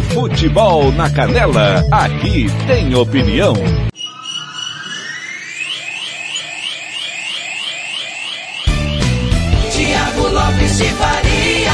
Futebol na Canela, aqui tem opinião. Tiago Lopes de Faria.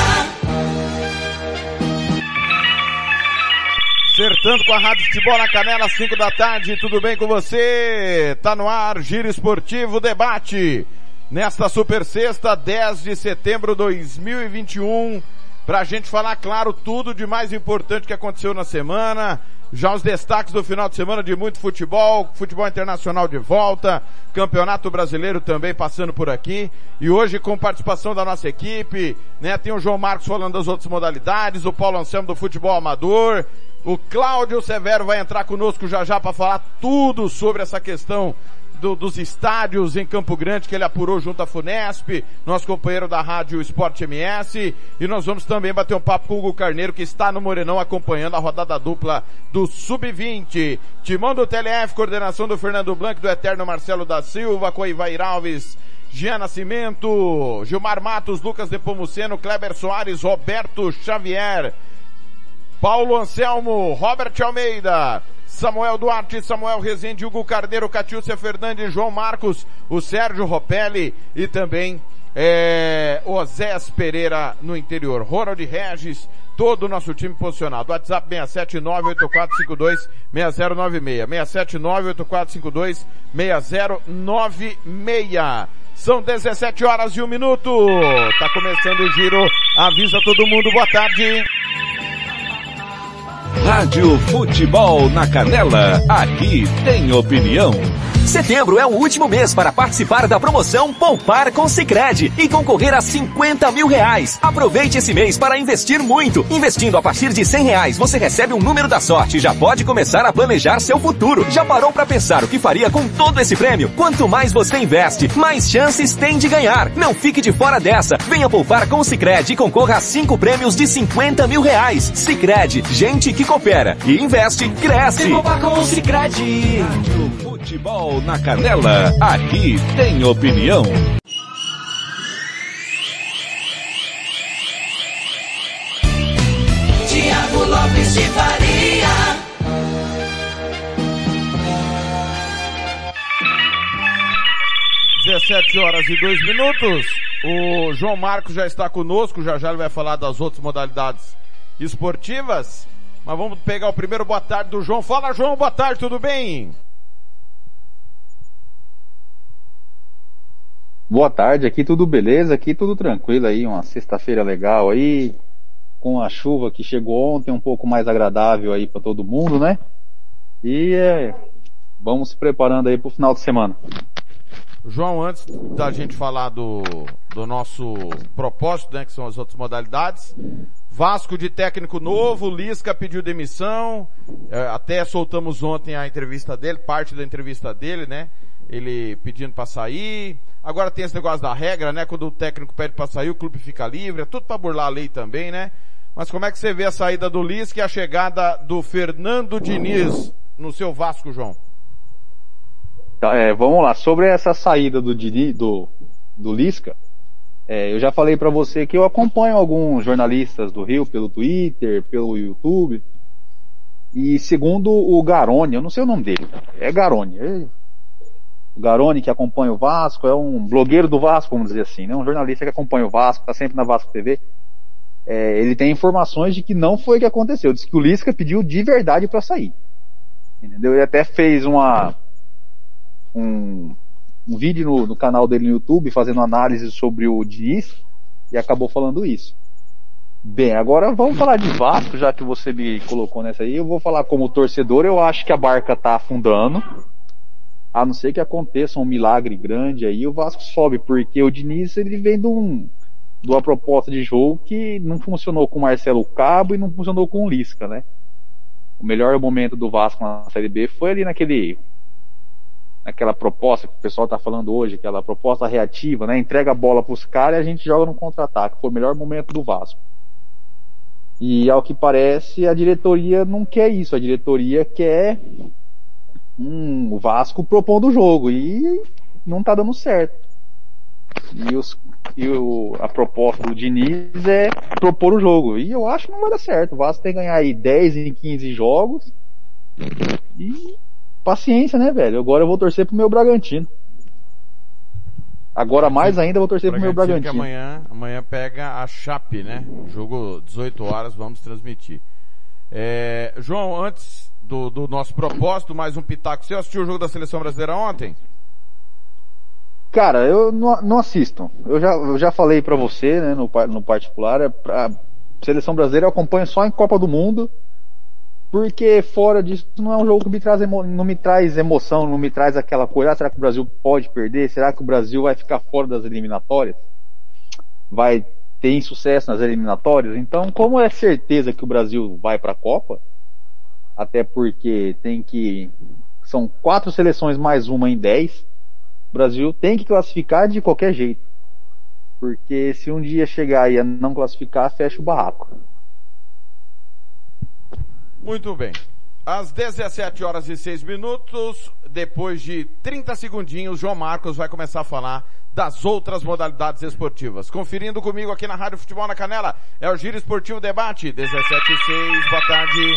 Acertando com a Rádio Futebol na Canela, 5 da tarde, tudo bem com você? Tá no ar, Giro Esportivo Debate. Nesta super sexta, 10 de setembro de 2021, pra gente falar, claro, tudo de mais importante que aconteceu na semana, já os destaques do final de semana de muito futebol, futebol internacional de volta, campeonato brasileiro também passando por aqui, e hoje com participação da nossa equipe, né, tem o João Marcos falando das outras modalidades, o Paulo Anselmo do futebol amador, o Cláudio Severo vai entrar conosco já já para falar tudo sobre essa questão do, dos estádios em Campo Grande que ele apurou junto à Funesp, nosso companheiro da rádio Esporte MS, e nós vamos também bater um papo com o Hugo Carneiro que está no Morenão acompanhando a rodada dupla do Sub-20. Timão do TLF, coordenação do Fernando Blanco, do Eterno Marcelo da Silva, com Ivair Alves, Jean Nascimento, Gilmar Matos, Lucas Depomuceno, Kleber Soares, Roberto Xavier, Paulo Anselmo, Robert Almeida, Samuel Duarte, Samuel Rezende, Hugo Carneiro, Catiúcia Fernandes, João Marcos, o Sérgio Ropelli e também é, Osés Pereira no interior. Ronald Regis, todo o nosso time posicionado. WhatsApp 67984526096. 67984526096. São 17 horas e um minuto. Tá começando o giro. Avisa todo mundo. Boa tarde. Rádio Futebol na Canela, aqui tem opinião. Setembro é o último mês para participar da promoção Poupar com Sicredi e concorrer a 50 mil reais. Aproveite esse mês para investir muito. Investindo a partir de 100 reais, você recebe um número da sorte e já pode começar a planejar seu futuro. Já parou para pensar o que faria com todo esse prêmio? Quanto mais você investe, mais chances tem de ganhar. Não fique de fora dessa. Venha poupar com o Sicredi e concorra a cinco prêmios de 50 mil reais. Sicredi, gente que coopera e investe, cresce. Vem poupar com o Cicred. Futebol na Canela, aqui tem opinião. Tiago Lopes de Faria. Dezessete horas e dois minutos. O João Marcos já está conosco, já já ele vai falar das outras modalidades esportivas. Mas vamos pegar o primeiro boa tarde do João. Fala João, boa tarde, tudo bem? Boa tarde, aqui tudo beleza, aqui tudo tranquilo aí, uma sexta-feira legal aí, com a chuva que chegou ontem, um pouco mais agradável aí para todo mundo, né? E é, vamos se preparando aí para o final de semana. João, antes da gente falar do, do nosso propósito, né, que são as outras modalidades, Vasco de técnico novo, Lisca pediu demissão, é, até soltamos ontem a entrevista dele, parte da entrevista dele, né? Ele pedindo para sair. Agora tem esse negócio da regra, né? Quando o técnico pede para sair, o clube fica livre, é tudo para burlar a lei também, né? Mas como é que você vê a saída do Lisca e a chegada do Fernando Diniz no seu Vasco, João? Tá, é, vamos lá, sobre essa saída do, do, do Lisca, é, eu já falei para você que eu acompanho alguns jornalistas do Rio pelo Twitter, pelo YouTube, e segundo o Garoni, eu não sei o nome dele, é Garoni, é, o Garoni que acompanha o Vasco, é um blogueiro do Vasco, vamos dizer assim, né? um jornalista que acompanha o Vasco, está sempre na Vasco TV. É, ele tem informações de que não foi o que aconteceu. Diz que o Lisca pediu de verdade para sair. Entendeu? Ele até fez uma, um, um vídeo no, no, canal dele no YouTube fazendo análise sobre o Diniz e acabou falando isso. Bem, agora vamos falar de Vasco, já que você me colocou nessa aí. Eu vou falar como torcedor, eu acho que a barca tá afundando a não ser que aconteça um milagre grande aí, o Vasco sobe, porque o Diniz ele vem de, um, de uma proposta de jogo que não funcionou com o Marcelo Cabo e não funcionou com o Lisca, né? O melhor momento do Vasco na Série B foi ali naquele naquela proposta que o pessoal está falando hoje, aquela proposta reativa, né? Entrega a bola para os caras e a gente joga no contra-ataque. Foi o melhor momento do Vasco. E ao que parece, a diretoria não quer isso. A diretoria quer hum, o Vasco propondo o jogo e não tá dando certo. E os, e o, a proposta do Diniz é propor o jogo. E eu acho que não vai dar certo. O Vasco tem que ganhar aí 10 em 15 jogos. E paciência, né, velho? Agora eu vou torcer pro meu Bragantino. Agora mais ainda eu vou torcer pro meu Bragantino. Amanhã, amanhã pega a Chape, né? Jogo 18 horas, vamos transmitir. É, João, antes do, do nosso propósito, mais um pitaco. Você assistiu o jogo da Seleção Brasileira ontem? Cara, eu não, não assisto. Eu já, eu já falei para você, né, no, no particular, é pra, seleção brasileira eu acompanho só em Copa do Mundo, porque fora disso não é um jogo que me traz emo, não me traz emoção, não me traz aquela coisa, ah, será que o Brasil pode perder? Será que o Brasil vai ficar fora das eliminatórias? Vai ter insucesso nas eliminatórias? Então, como é certeza que o Brasil vai para a Copa, até porque tem que são quatro seleções mais uma em dez, o Brasil tem que classificar de qualquer jeito. Porque se um dia chegar e não classificar, fecha o barraco. Muito bem. Às 17 horas e 6 minutos, depois de 30 segundinhos, João Marcos vai começar a falar das outras modalidades esportivas. Conferindo comigo aqui na Rádio Futebol na Canela, é o Giro Esportivo Debate, 17 e 6, boa tarde.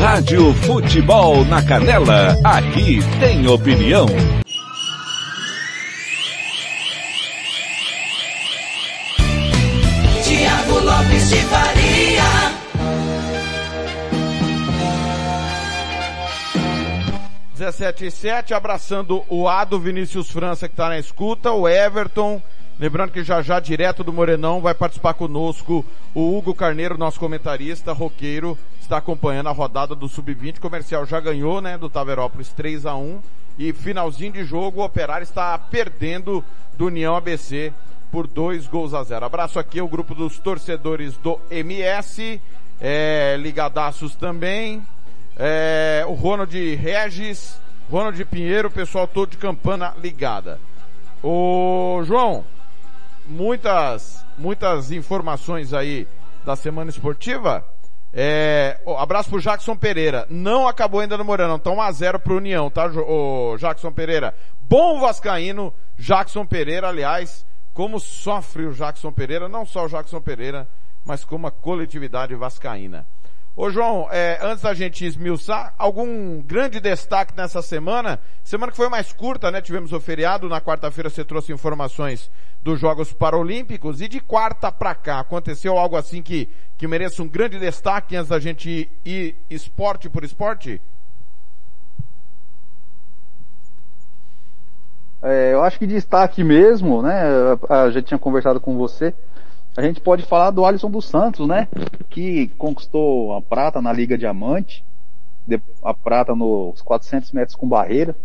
Rádio Futebol na Canela, aqui tem opinião. Tiago Lopes de Faria. Dezessete e sete, abraçando o Ado Vinícius França que está na escuta, o Everton, lembrando que já já direto do Morenão vai participar conosco o Hugo Carneiro, nosso comentarista, roqueiro, está acompanhando a rodada do Sub-20. Comercial já ganhou, né, do Taverópolis 3 a 1 e finalzinho de jogo o Operário está perdendo do União ABC por dois gols a zero. Abraço aqui ao grupo dos torcedores do MS, é, ligadaços também, é, o Ronald Regis, Ronald Pinheiro, o pessoal todo de campana ligada. Ô João, muitas, muitas informações aí da semana esportiva. É, oh, abraço pro Jackson Pereira. Não acabou ainda no Moranão. Então 1x0 pro União, tá, o Jackson Pereira? Bom Vascaíno, Jackson Pereira, aliás, como sofre o Jackson Pereira, não só o Jackson Pereira, mas como a coletividade vascaína. Ô João, é, antes da gente esmiuçar, algum grande destaque nessa semana? Semana que foi mais curta, né? Tivemos o feriado, na quarta-feira você trouxe informações dos Jogos Paralímpicos, e de quarta para cá, aconteceu algo assim que, que mereça um grande destaque antes da gente ir esporte por esporte? É, eu acho que destaque mesmo, né? Eu já tinha conversado com você a gente pode falar do Alisson dos Santos, né? Que conquistou a prata na Liga Diamante, a prata nos 400 metros com barreira,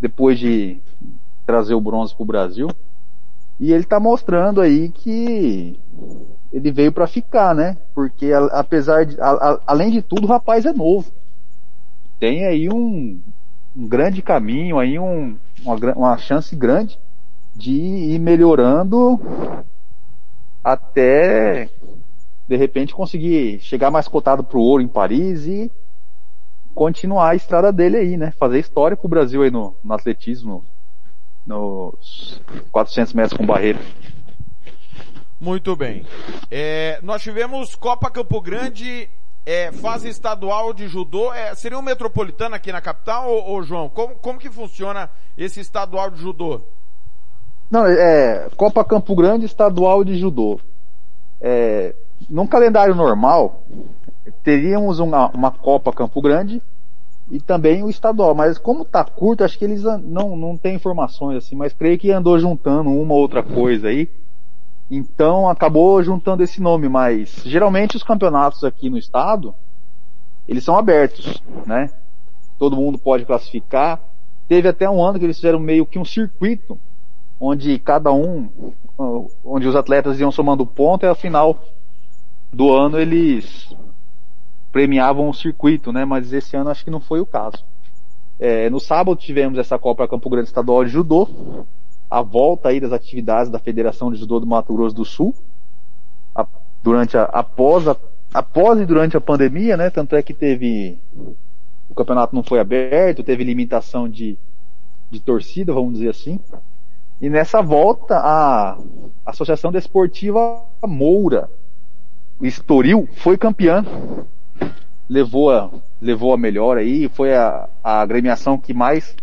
depois de trazer o bronze para o Brasil. E ele está mostrando aí que ele veio para ficar, né? Porque apesar de, a, a, além de tudo, o rapaz é novo. Tem aí um, um grande caminho, aí um, uma, uma chance grande de ir melhorando até de repente conseguir chegar mais cotado pro ouro em Paris e continuar a estrada dele aí, né? Fazer história pro Brasil aí no, no atletismo, nos 400 metros com barreira. Muito bem. É, nós tivemos Copa Campo Grande, é, fase estadual de judô. É, seria um metropolitano aqui na capital, ou, ou João? Como, como que funciona esse estadual de judô? Não, é Copa Campo Grande Estadual de Judô. É, num calendário normal, teríamos uma, uma Copa Campo Grande e também o estadual, mas como tá curto, acho que eles não, não tem informações assim, mas creio que andou juntando uma outra coisa aí. Então acabou juntando esse nome, mas geralmente os campeonatos aqui no estado, eles são abertos, né? Todo mundo pode classificar, Teve até um ano que eles fizeram meio que um circuito, onde cada um, onde os atletas iam somando ponto e ao final do ano eles premiavam o circuito, né? Mas esse ano acho que não foi o caso. É, no sábado tivemos essa Copa Campo Grande Estadual de Judô, a volta aí das atividades da Federação de Judô do Mato Grosso do Sul, a, durante a, após, a, após e durante a pandemia, né? Tanto é que teve o campeonato não foi aberto, teve limitação de, de torcida, vamos dizer assim. E nessa volta, a Associação Desportiva Moura, Estoril, foi campeã. Levou a, levou a melhor aí, foi a, a agremiação que mais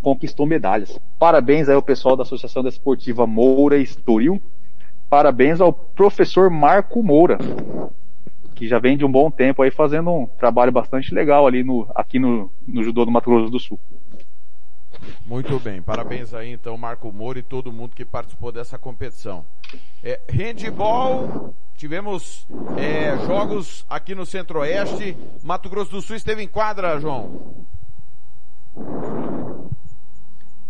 conquistou medalhas. Parabéns aí ao pessoal da Associação Desportiva Moura Estoril. Parabéns ao professor Marco Moura, que já vem de um bom tempo aí fazendo um trabalho bastante legal ali no, aqui no, no judô do Mato Grosso do Sul. Muito bem, parabéns aí então Marco Moura e todo mundo que participou dessa competição. É, handball, tivemos é, jogos aqui no Centro-Oeste, Mato Grosso do Sul esteve em quadra, João?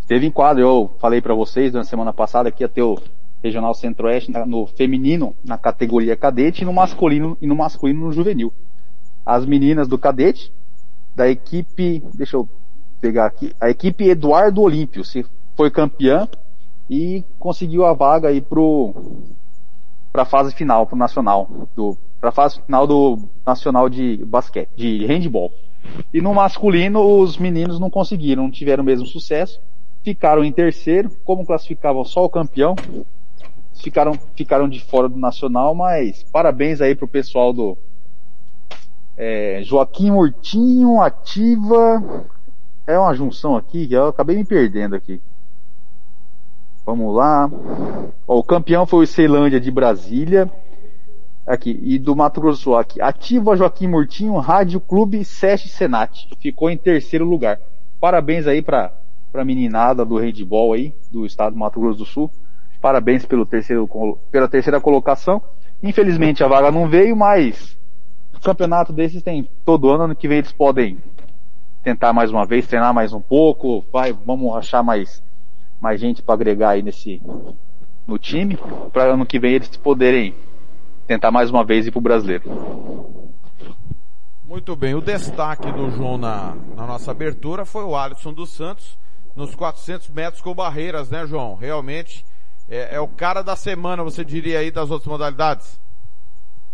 Esteve em quadra, eu falei para vocês na semana passada que ia ter o Regional Centro-Oeste no feminino, na categoria cadete, e no masculino e no masculino no juvenil. As meninas do cadete, da equipe, deixa eu pegar aqui, a equipe Eduardo Olímpio, se foi campeã e conseguiu a vaga aí pro para a fase final pro nacional do para fase final do nacional de basquete, de handball. E no masculino os meninos não conseguiram, não tiveram o mesmo sucesso, ficaram em terceiro, como classificavam só o campeão, ficaram, ficaram de fora do Nacional, mas parabéns aí pro pessoal do é, Joaquim Murtinho, Ativa. É uma junção aqui que eu acabei me perdendo aqui. Vamos lá. Ó, o campeão foi o Ceilândia de Brasília. Aqui, e do Mato Grosso aqui. Ativa Joaquim Murtinho, Rádio Clube Sete Senat. Ficou em terceiro lugar. Parabéns aí pra, pra meninada do handball aí, do estado do Mato Grosso do Sul. Parabéns pelo terceiro, pela terceira colocação. Infelizmente a vaga não veio, mas campeonato desses tem todo ano. Ano que vem eles podem tentar mais uma vez, treinar mais um pouco. Vai, vamos achar mais, mais gente para agregar aí nesse no time, para ano que vem eles poderem tentar mais uma vez ir para o brasileiro. Muito bem, o destaque do João na, na nossa abertura foi o Alisson dos Santos nos 400 metros com barreiras, né, João? Realmente é, é, o cara da semana, você diria aí, das outras modalidades?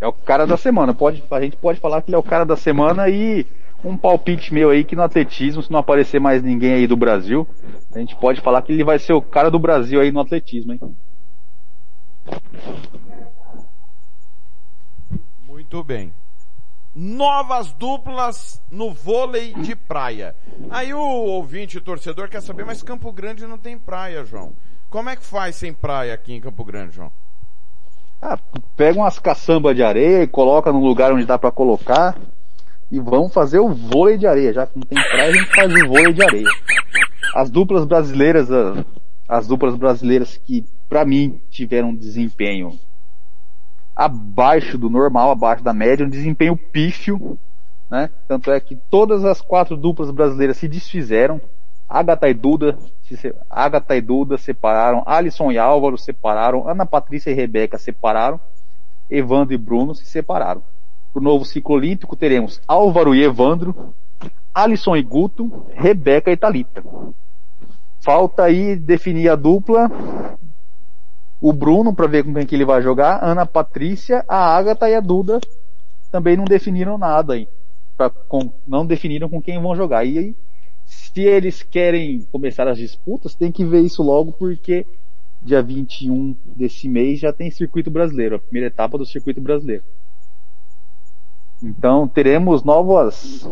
É o cara da semana. Pode, a gente pode falar que ele é o cara da semana e um palpite meu aí que no atletismo, se não aparecer mais ninguém aí do Brasil, a gente pode falar que ele vai ser o cara do Brasil aí no atletismo, hein? Muito bem. Novas duplas no vôlei de praia. Aí o ouvinte o torcedor quer saber, mas Campo Grande não tem praia, João. Como é que faz sem praia aqui em Campo Grande, João? Ah, pega umas caçambas de areia e coloca num lugar onde dá para colocar e vamos fazer o vôlei de areia. Já que não tem praia, a gente faz o vôlei de areia. As duplas brasileiras, as duplas brasileiras que para mim tiveram um desempenho abaixo do normal, abaixo da média, um desempenho pífio, né? Tanto é que todas as quatro duplas brasileiras se desfizeram. Agatha e Duda, se, Agatha e Duda separaram, Alisson e Álvaro separaram, Ana Patrícia e Rebeca separaram, Evandro e Bruno se separaram. Para o novo ciclo olímpico teremos Álvaro e Evandro, Alisson e Guto, Rebeca e Talita. Falta aí definir a dupla, o Bruno para ver com quem que ele vai jogar, Ana Patrícia, a Agatha e a Duda também não definiram nada aí. Pra, com, não definiram com quem vão jogar. E aí se eles querem começar as disputas, tem que ver isso logo, porque dia 21 desse mês já tem circuito brasileiro, a primeira etapa do circuito brasileiro. Então teremos novas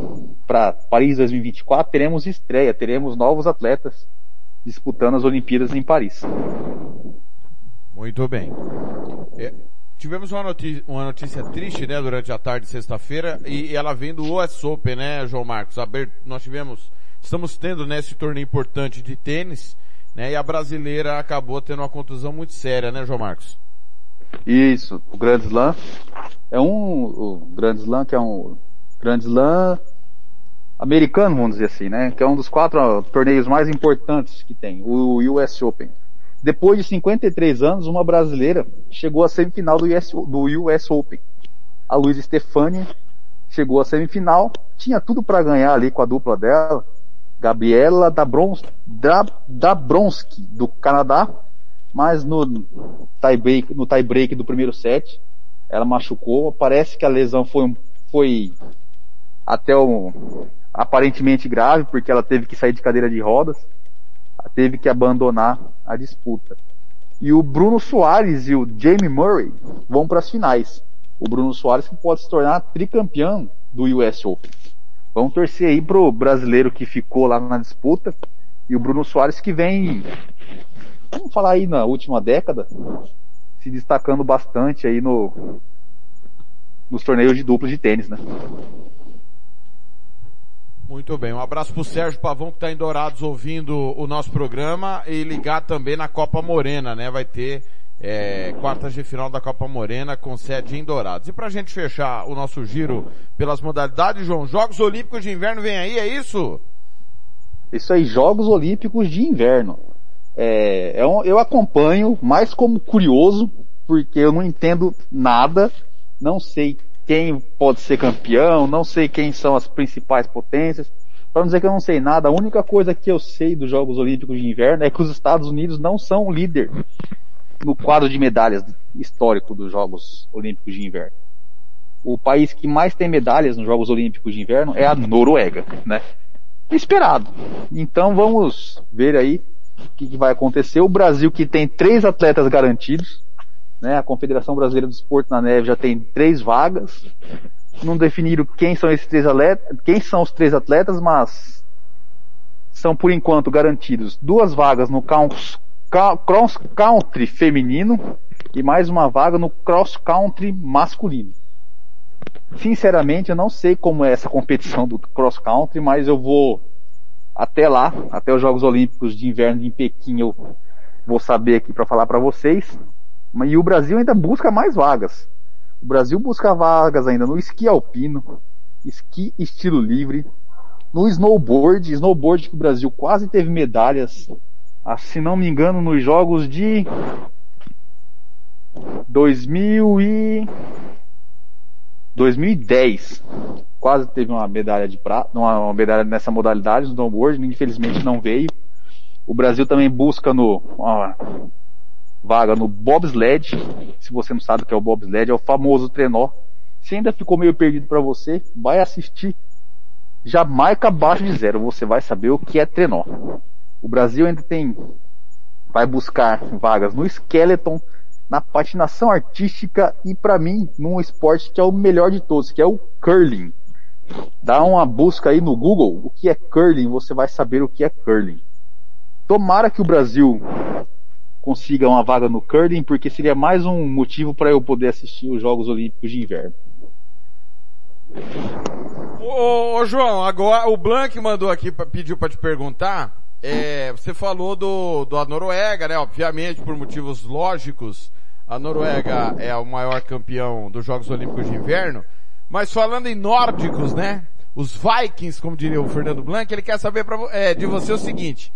para Paris 2024, teremos estreia, teremos novos atletas disputando as Olimpíadas em Paris. Muito bem. É, tivemos uma notícia, uma notícia, triste, né, durante a tarde de sexta-feira, e ela vem do US Open, né, João Marcos? Nós tivemos estamos tendo né, esse torneio importante de tênis, né? E a brasileira acabou tendo uma contusão muito séria, né, João Marcos? Isso, o Grand Slam é um o Grand Slam que é um Grand Slam americano, vamos dizer assim, né? Que é um dos quatro torneios mais importantes que tem, o US Open. Depois de 53 anos, uma brasileira chegou à semifinal do US, do US Open. A Luiz Stefani chegou à semifinal, tinha tudo para ganhar ali com a dupla dela, Gabriela Dabrons, do Canadá, mas no tie-break no tie -break do primeiro set, ela machucou. Parece que a lesão foi, foi até aparentemente grave, porque ela teve que sair de cadeira de rodas, teve que abandonar a disputa. E o Bruno Soares e o Jamie Murray vão para as finais. O Bruno Soares que pode se tornar tricampeão do US Open. Vamos torcer aí pro brasileiro que ficou lá na disputa e o Bruno Soares que vem, vamos falar aí na última década, se destacando bastante aí no nos torneios de duplo de tênis, né? Muito bem, um abraço pro Sérgio Pavão que está em Dourados ouvindo o nosso programa e ligar também na Copa Morena, né? Vai ter é, quartas de final da Copa Morena com sede em Dourados. E pra gente fechar o nosso giro pelas modalidades, João, Jogos Olímpicos de Inverno vem aí, é isso? Isso aí, Jogos Olímpicos de Inverno. É, eu, é eu acompanho mais como curioso, porque eu não entendo nada, não sei quem pode ser campeão, não sei quem são as principais potências. Para não dizer que eu não sei nada, a única coisa que eu sei dos Jogos Olímpicos de Inverno é que os Estados Unidos não são líder no quadro de medalhas histórico dos Jogos Olímpicos de Inverno. O país que mais tem medalhas nos Jogos Olímpicos de Inverno é a Noruega, né? Esperado. Então vamos ver aí o que, que vai acontecer. O Brasil que tem três atletas garantidos, né? A Confederação Brasileira do Esporte na Neve já tem três vagas. Não definiram quem são esses três atletas, quem são os três atletas, mas são por enquanto garantidos duas vagas no cross country feminino e mais uma vaga no cross country masculino. Sinceramente, eu não sei como é essa competição do cross country, mas eu vou até lá, até os Jogos Olímpicos de Inverno em Pequim, eu vou saber aqui para falar para vocês. E o Brasil ainda busca mais vagas. O Brasil busca vagas ainda no esqui alpino, esqui estilo livre, no snowboard, snowboard que o Brasil quase teve medalhas, ah, se não me engano, nos jogos de 2000 e 2010. Quase teve uma medalha de prata, uma medalha nessa modalidade, no snowboard, infelizmente não veio. O Brasil também busca no vaga no bobsled. Se você não sabe o que é o bobsled, é o famoso trenó. Se ainda ficou meio perdido para você, vai assistir Jamaica abaixo de zero. Você vai saber o que é trenó. O Brasil ainda tem vai buscar vagas no skeleton, na patinação artística e para mim num esporte que é o melhor de todos, que é o curling. Dá uma busca aí no Google o que é curling, você vai saber o que é curling. Tomara que o Brasil consiga uma vaga no curling, porque seria mais um motivo para eu poder assistir os Jogos Olímpicos de Inverno. Ô, ô João, agora o Blank mandou aqui, pediu para te perguntar. É, você falou do, da Noruega, né? Obviamente, por motivos lógicos, a Noruega é o maior campeão dos Jogos Olímpicos de Inverno. Mas falando em nórdicos, né? Os Vikings, como diria o Fernando Blanc, ele quer saber pra, é, de você o seguinte: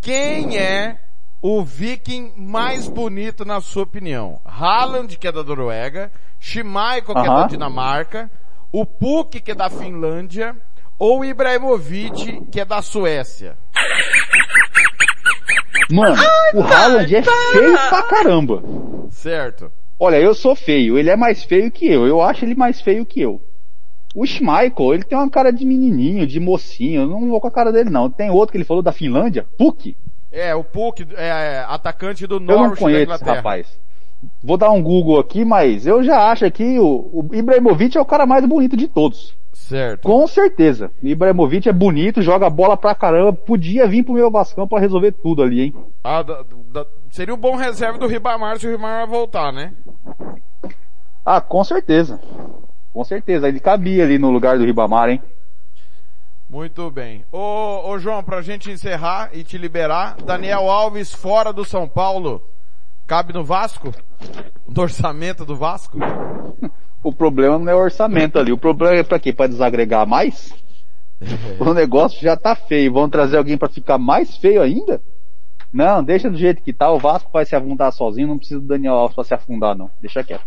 quem é o viking mais bonito na sua opinião? Haaland, que é da Noruega, Schmeichel, que uh -huh. é da Dinamarca, o Puk, que é da Finlândia, ou Ibrahimovic, que é da Suécia? Mano, Ai, o Haaland é feio pra caramba. Certo. Olha, eu sou feio, ele é mais feio que eu. Eu acho ele mais feio que eu. O Schmeichel, ele tem uma cara de menininho, de mocinho. Eu não vou com a cara dele, não. Tem outro que ele falou da Finlândia, Puk. É, o Puk, é, é atacante do Norwich Eu não conheço esse rapaz. Vou dar um Google aqui, mas eu já acho que o, o Ibrahimovic é o cara mais bonito de todos. Certo. Com certeza. Ibrahimovic é bonito, joga bola pra caramba. Podia vir pro meu Vascão pra resolver tudo ali, hein? Ah, da, da, seria o um bom reserva do Ribamar se o Ribamar voltar, né? Ah, com certeza. Com certeza. Ele cabia ali no lugar do Ribamar, hein? Muito bem. Ô, ô João, pra gente encerrar e te liberar, Daniel Alves fora do São Paulo. Cabe no Vasco? No orçamento do Vasco? o problema não é o orçamento ali. O problema é para quê? Para desagregar mais? O negócio já tá feio. Vão trazer alguém para ficar mais feio ainda? Não, deixa do jeito que tá. O Vasco vai se afundar sozinho. Não precisa do Daniel Alves pra se afundar, não. Deixa quieto.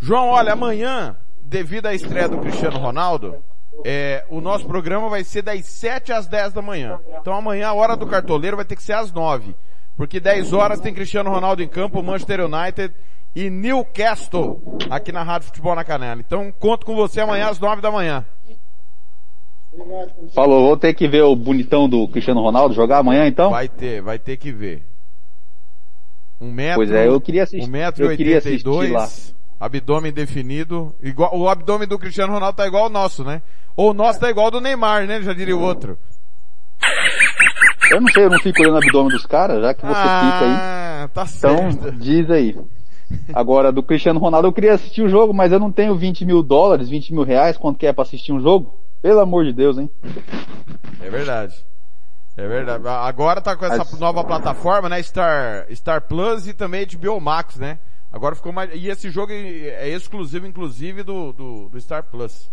João, olha, amanhã, devido à estreia do Cristiano Ronaldo, é, o nosso programa vai ser das 7 às 10 da manhã. Então amanhã a hora do cartoleiro vai ter que ser às 9. Porque 10 horas tem Cristiano Ronaldo em campo, Manchester United e Newcastle aqui na Rádio Futebol na Canela. Então conto com você amanhã às 9 da manhã. Falou, vou ter que ver o bonitão do Cristiano Ronaldo jogar amanhã então? Vai ter, vai ter que ver. Um metro, Pois é, eu queria assistir. um metro e eu queria assistir lá. 82, abdômen definido. Igual, o abdômen do Cristiano Ronaldo tá igual ao nosso, né? Ou o nosso tá igual ao do Neymar, né? Já diria o outro. Eu não sei, eu não fico olhando o abdômen dos caras, já que você fica aí. ah, tá Então, certo. diz aí. Agora, do Cristiano Ronaldo, eu queria assistir o jogo, mas eu não tenho 20 mil dólares, 20 mil reais, quanto que é pra assistir um jogo? Pelo amor de Deus, hein? É verdade. É verdade. Agora tá com essa Mas- nova plataforma, né? Star, Star Plus e também HBO Max, né? Agora ficou mais, e esse jogo é exclusivo, inclusive, do, do, do Star Plus.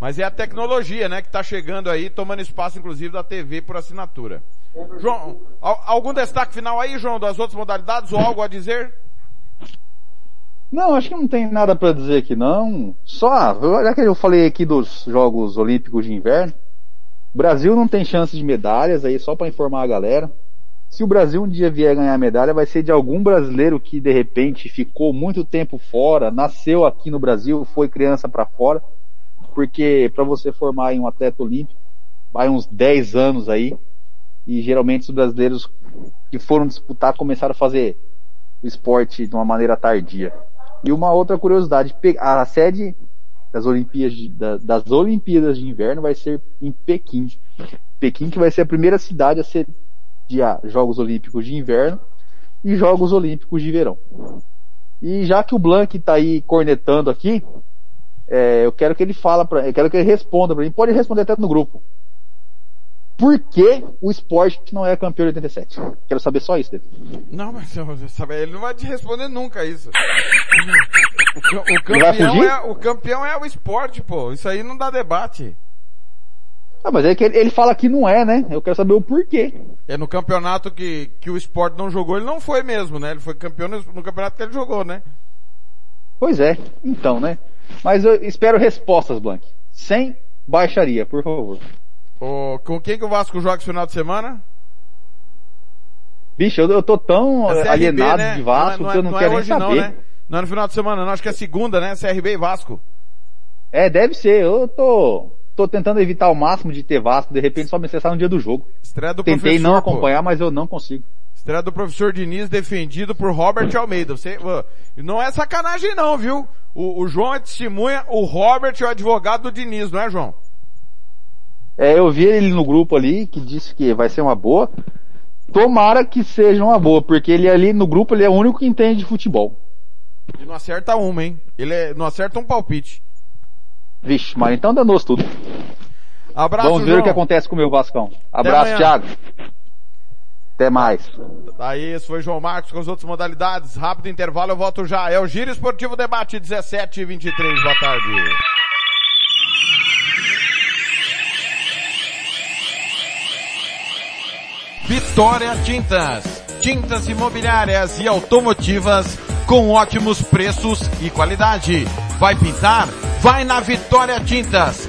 Mas é a tecnologia, né? Que tá chegando aí, tomando espaço, inclusive, da TV por assinatura. João, al- algum destaque final aí, João, das outras modalidades ou algo a dizer? Não, acho que não tem nada pra dizer aqui não. Só, já que eu falei aqui dos Jogos Olímpicos de Inverno, Brasil não tem chance de medalhas aí, só pra informar a galera. Se o Brasil um dia vier ganhar medalha, vai ser de algum brasileiro que de repente ficou muito tempo fora, nasceu aqui no Brasil, foi criança pra fora, porque pra você formar em um atleta olímpico, vai uns 10 anos aí, e geralmente os brasileiros que foram disputar começaram a fazer o esporte de uma maneira tardia. E uma outra curiosidade, a sede das Olimpíadas de, da- das Olimpíadas de Inverno vai ser em Pequim. Pequim que vai ser a primeira cidade a sediar Jogos Olímpicos de Inverno e Jogos Olímpicos de Verão. E já que o Blank está aí cornetando aqui, é, eu quero que ele fala para, eu quero que ele responda para mim. Pode responder até no grupo. Por que o esporte não é campeão de 87? Quero saber só isso dele. Não, mas você sabe, ele não vai te responder nunca isso. O, o campeão é, o campeão é o esporte, pô. Isso aí não dá debate. Ah, mas é que ele, ele fala que não é, né? Eu quero saber o porquê. É no campeonato que, que o esporte não jogou, ele não foi mesmo, né? Ele foi campeão no, no campeonato que ele jogou, né? Pois é, então, né? Mas eu espero respostas, Blank. Sem baixaria, por favor. Ô, com quem que o Vasco joga esse final de semana? Bicho, eu, eu tô tão É CRB, alienado né? de Vasco não é, que eu não, não é quero nem saber. não, né? Não é no final de semana, não. Acho que é segunda, né? CRB e Vasco. É, deve ser. Eu tô, tô tentando evitar ao máximo de ter Vasco, de repente só me acessar no dia do jogo. Estreia do Tentei não pô. acompanhar, mas eu não consigo. Estreia do professor Diniz defendido por Robert Almeida. Você, não é sacanagem não, viu? O, o João é testemunha, o Robert é o advogado do Diniz, não é, João? É, eu vi ele no grupo ali, que disse que vai ser uma boa. Tomara que seja uma boa, porque ele ali no grupo ele é o único que entende de futebol. Ele não acerta uma, hein? Ele é- não acerta um palpite. Vixe, mas então danou tudo. Abraço, Vamos ver João. o que acontece com o meu Vascão. Abraço. Thiago. Até mais. Aí, esse foi João Marcos com as outras modalidades. Rápido intervalo, eu volto já. É o Giro Esportivo Debate 17 e 23. Boa tarde. Vitória Tintas. Tintas imobiliárias e automotivas com ótimos preços e qualidade. Vai pintar? Vai na Vitória Tintas.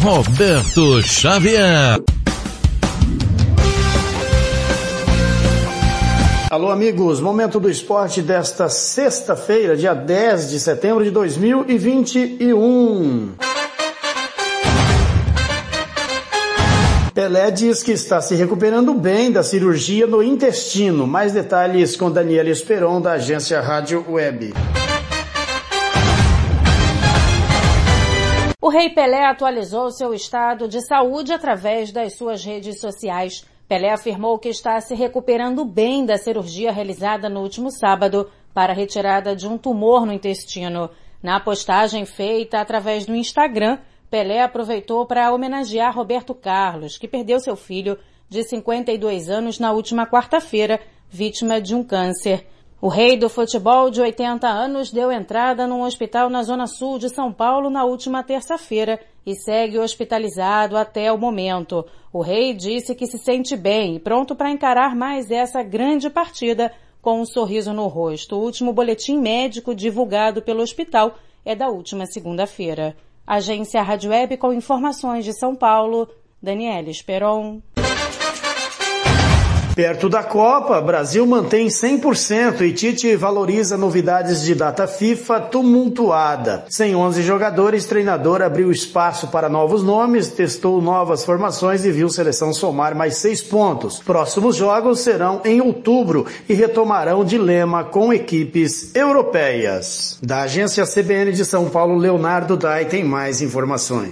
Roberto Xavier. Alô, amigos. Momento do esporte desta sexta-feira, dia 10 de setembro de 2021. Pelé diz que está se recuperando bem da cirurgia no intestino. Mais detalhes com Daniela Esperon, da agência Rádio Web. O Rei Pelé atualizou seu estado de saúde através das suas redes sociais. Pelé afirmou que está se recuperando bem da cirurgia realizada no último sábado para retirada de um tumor no intestino. Na postagem feita através do Instagram, Pelé aproveitou para homenagear Roberto Carlos, que perdeu seu filho de 52 anos na última quarta-feira, vítima de um câncer. O rei do futebol de 80 anos deu entrada num hospital na zona sul de São Paulo na última terça-feira e segue hospitalizado até o momento. O rei disse que se sente bem e pronto para encarar mais essa grande partida com um sorriso no rosto. O último boletim médico divulgado pelo hospital é da última segunda-feira. Agência Rádio Web com informações de São Paulo, Daniela Esperon. Perto da Copa, Brasil mantém 100% e Tite valoriza novidades de data FIFA tumultuada. Sem 11 jogadores, treinador abriu espaço para novos nomes, testou novas formações e viu seleção somar mais seis pontos. Próximos jogos serão em outubro e retomarão dilema com equipes europeias. Da agência CBN de São Paulo, Leonardo Dai tem mais informações.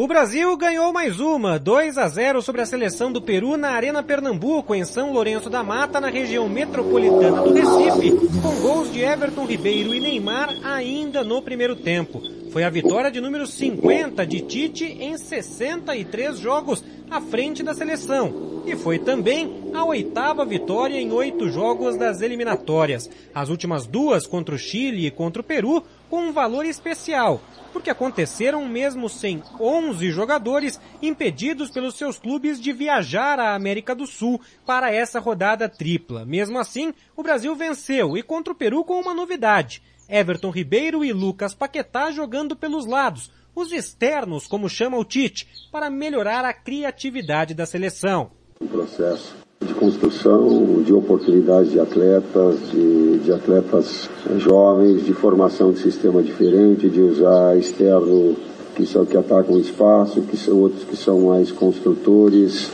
O Brasil ganhou mais uma, 2 a 0 sobre a seleção do Peru na Arena Pernambuco, em São Lourenço da Mata, na região metropolitana do Recife, com gols de Everton Ribeiro e Neymar ainda no primeiro tempo. Foi a vitória de número 50 de Tite em 63 jogos à frente da seleção. E foi também a oitava vitória em oito jogos das eliminatórias. As últimas duas contra o Chile e contra o Peru com um valor especial, porque aconteceram mesmo sem 11 jogadores impedidos pelos seus clubes de viajar à América do Sul para essa rodada tripla. Mesmo assim, o Brasil venceu e contra o Peru com uma novidade. Everton Ribeiro e Lucas Paquetá jogando pelos lados, os externos, como chama o Tite, para melhorar a criatividade da seleção. Processo de construção de oportunidades de atletas, de, de, atletas jovens, de formação de sistema diferente, de usar externo que são que atacam o espaço, que são outros que são mais construtores,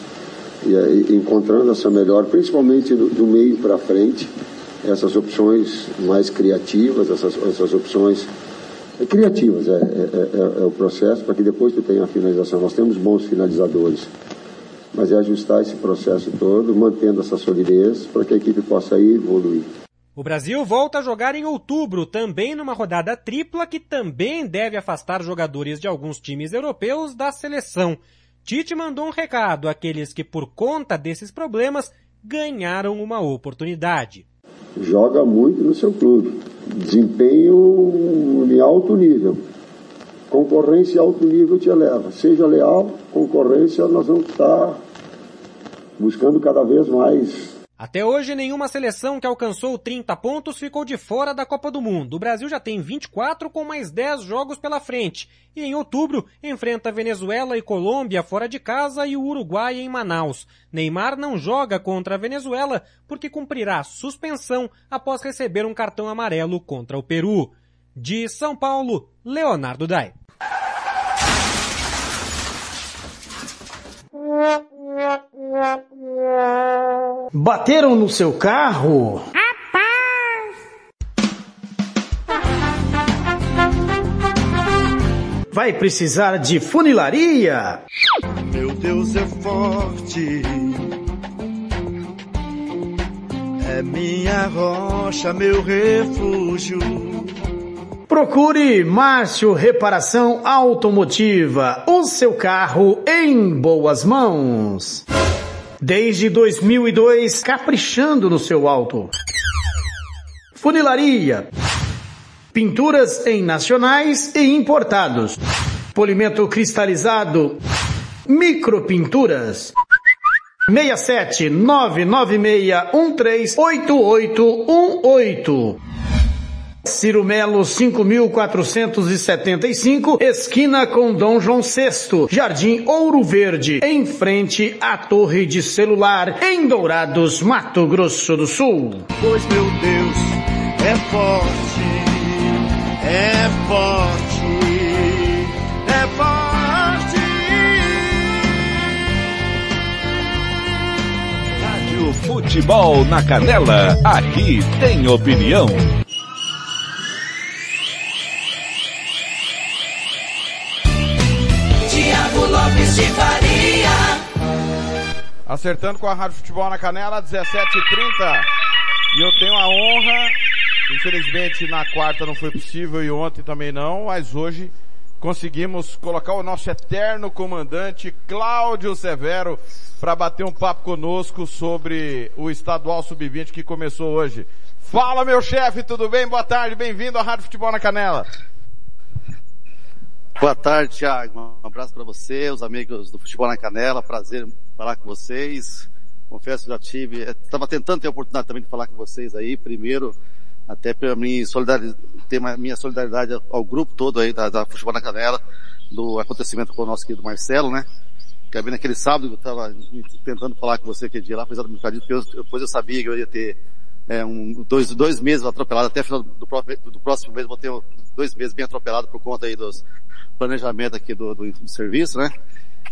e, e encontrando essa melhor, principalmente do, do meio para frente, essas opções mais criativas, essas, essas opções criativas é, é, é, é o processo para que depois tu tenha a finalização. Nós temos bons finalizadores mas é ajustar esse processo todo, mantendo essa solidez para que a equipe possa ir evoluir. O Brasil volta a jogar em outubro, também numa rodada tripla que também deve afastar jogadores de alguns times europeus da seleção. Tite mandou um recado àqueles que, por conta desses problemas, ganharam uma oportunidade. Joga muito no seu clube, desempenho em alto nível. Concorrência em alto nível te eleva. Seja leal, concorrência, nós vamos estar buscando cada vez mais. Até hoje, nenhuma seleção que alcançou 30 pontos ficou de fora da Copa do Mundo. O Brasil já tem 24 com mais 10 jogos pela frente. E em outubro, enfrenta Venezuela e Colômbia fora de casa e o Uruguai em Manaus. Neymar não joga contra a Venezuela porque cumprirá suspensão após receber um cartão amarelo contra o Peru. De São Paulo, Leonardo Dai. Bateram no seu carro? Vai precisar de funilaria? Meu Deus é forte. É minha rocha, meu refúgio. Procure Márcio Reparação Automotiva, o seu carro em boas mãos. Desde 2002, caprichando no seu auto. Funilaria. Pinturas em nacionais e importados. Polimento cristalizado. Micropinturas. 67 996 138818. Ciro Melo 5475, esquina com Dom João VI, Jardim Ouro Verde, em frente à Torre de Celular, em Dourados, Mato Grosso do Sul. Pois meu Deus é forte, é forte, é forte. Rádio Futebol na Canela, aqui tem opinião. Acertando com a Rádio Futebol na Canela, 17h30. E eu tenho a honra, infelizmente na quarta não foi possível e ontem também não, mas hoje conseguimos colocar o nosso eterno comandante Cláudio Severo para bater um papo conosco sobre o estadual sub-20 que começou hoje. Fala meu chefe, tudo bem? Boa tarde, bem-vindo à Rádio Futebol na Canela. Boa tarde, Thiago. Um abraço para você, os amigos do Futebol na Canela. Prazer falar com vocês. Confesso que já tive, estava tentando ter a oportunidade também de falar com vocês aí. Primeiro, até para mim ter uma, minha solidariedade ao grupo todo aí da, da Futebol na Canela, do acontecimento com o nosso querido Marcelo, né? Acabei naquele sábado, eu estava tentando falar com você aquele dia lá, foi exatamente porque eu, depois eu sabia que eu ia ter é, um, dois, dois meses atropelado, até final do, do próximo mês vou ter dois meses bem atropelado por conta aí dos planejamentos aqui do, do, do serviço, né?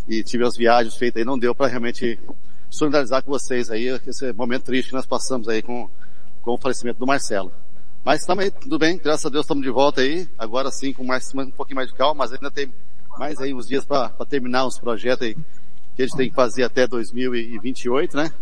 E tive as viagens feitas aí, não deu para realmente solidarizar com vocês aí, esse momento triste que nós passamos aí com, com o falecimento do Marcelo. Mas estamos aí, tudo bem, graças a Deus estamos de volta aí, agora sim com mais, um pouquinho mais de calma, mas ainda tem mais aí uns dias para terminar os projetos aí que a gente tem que fazer até 2028, né?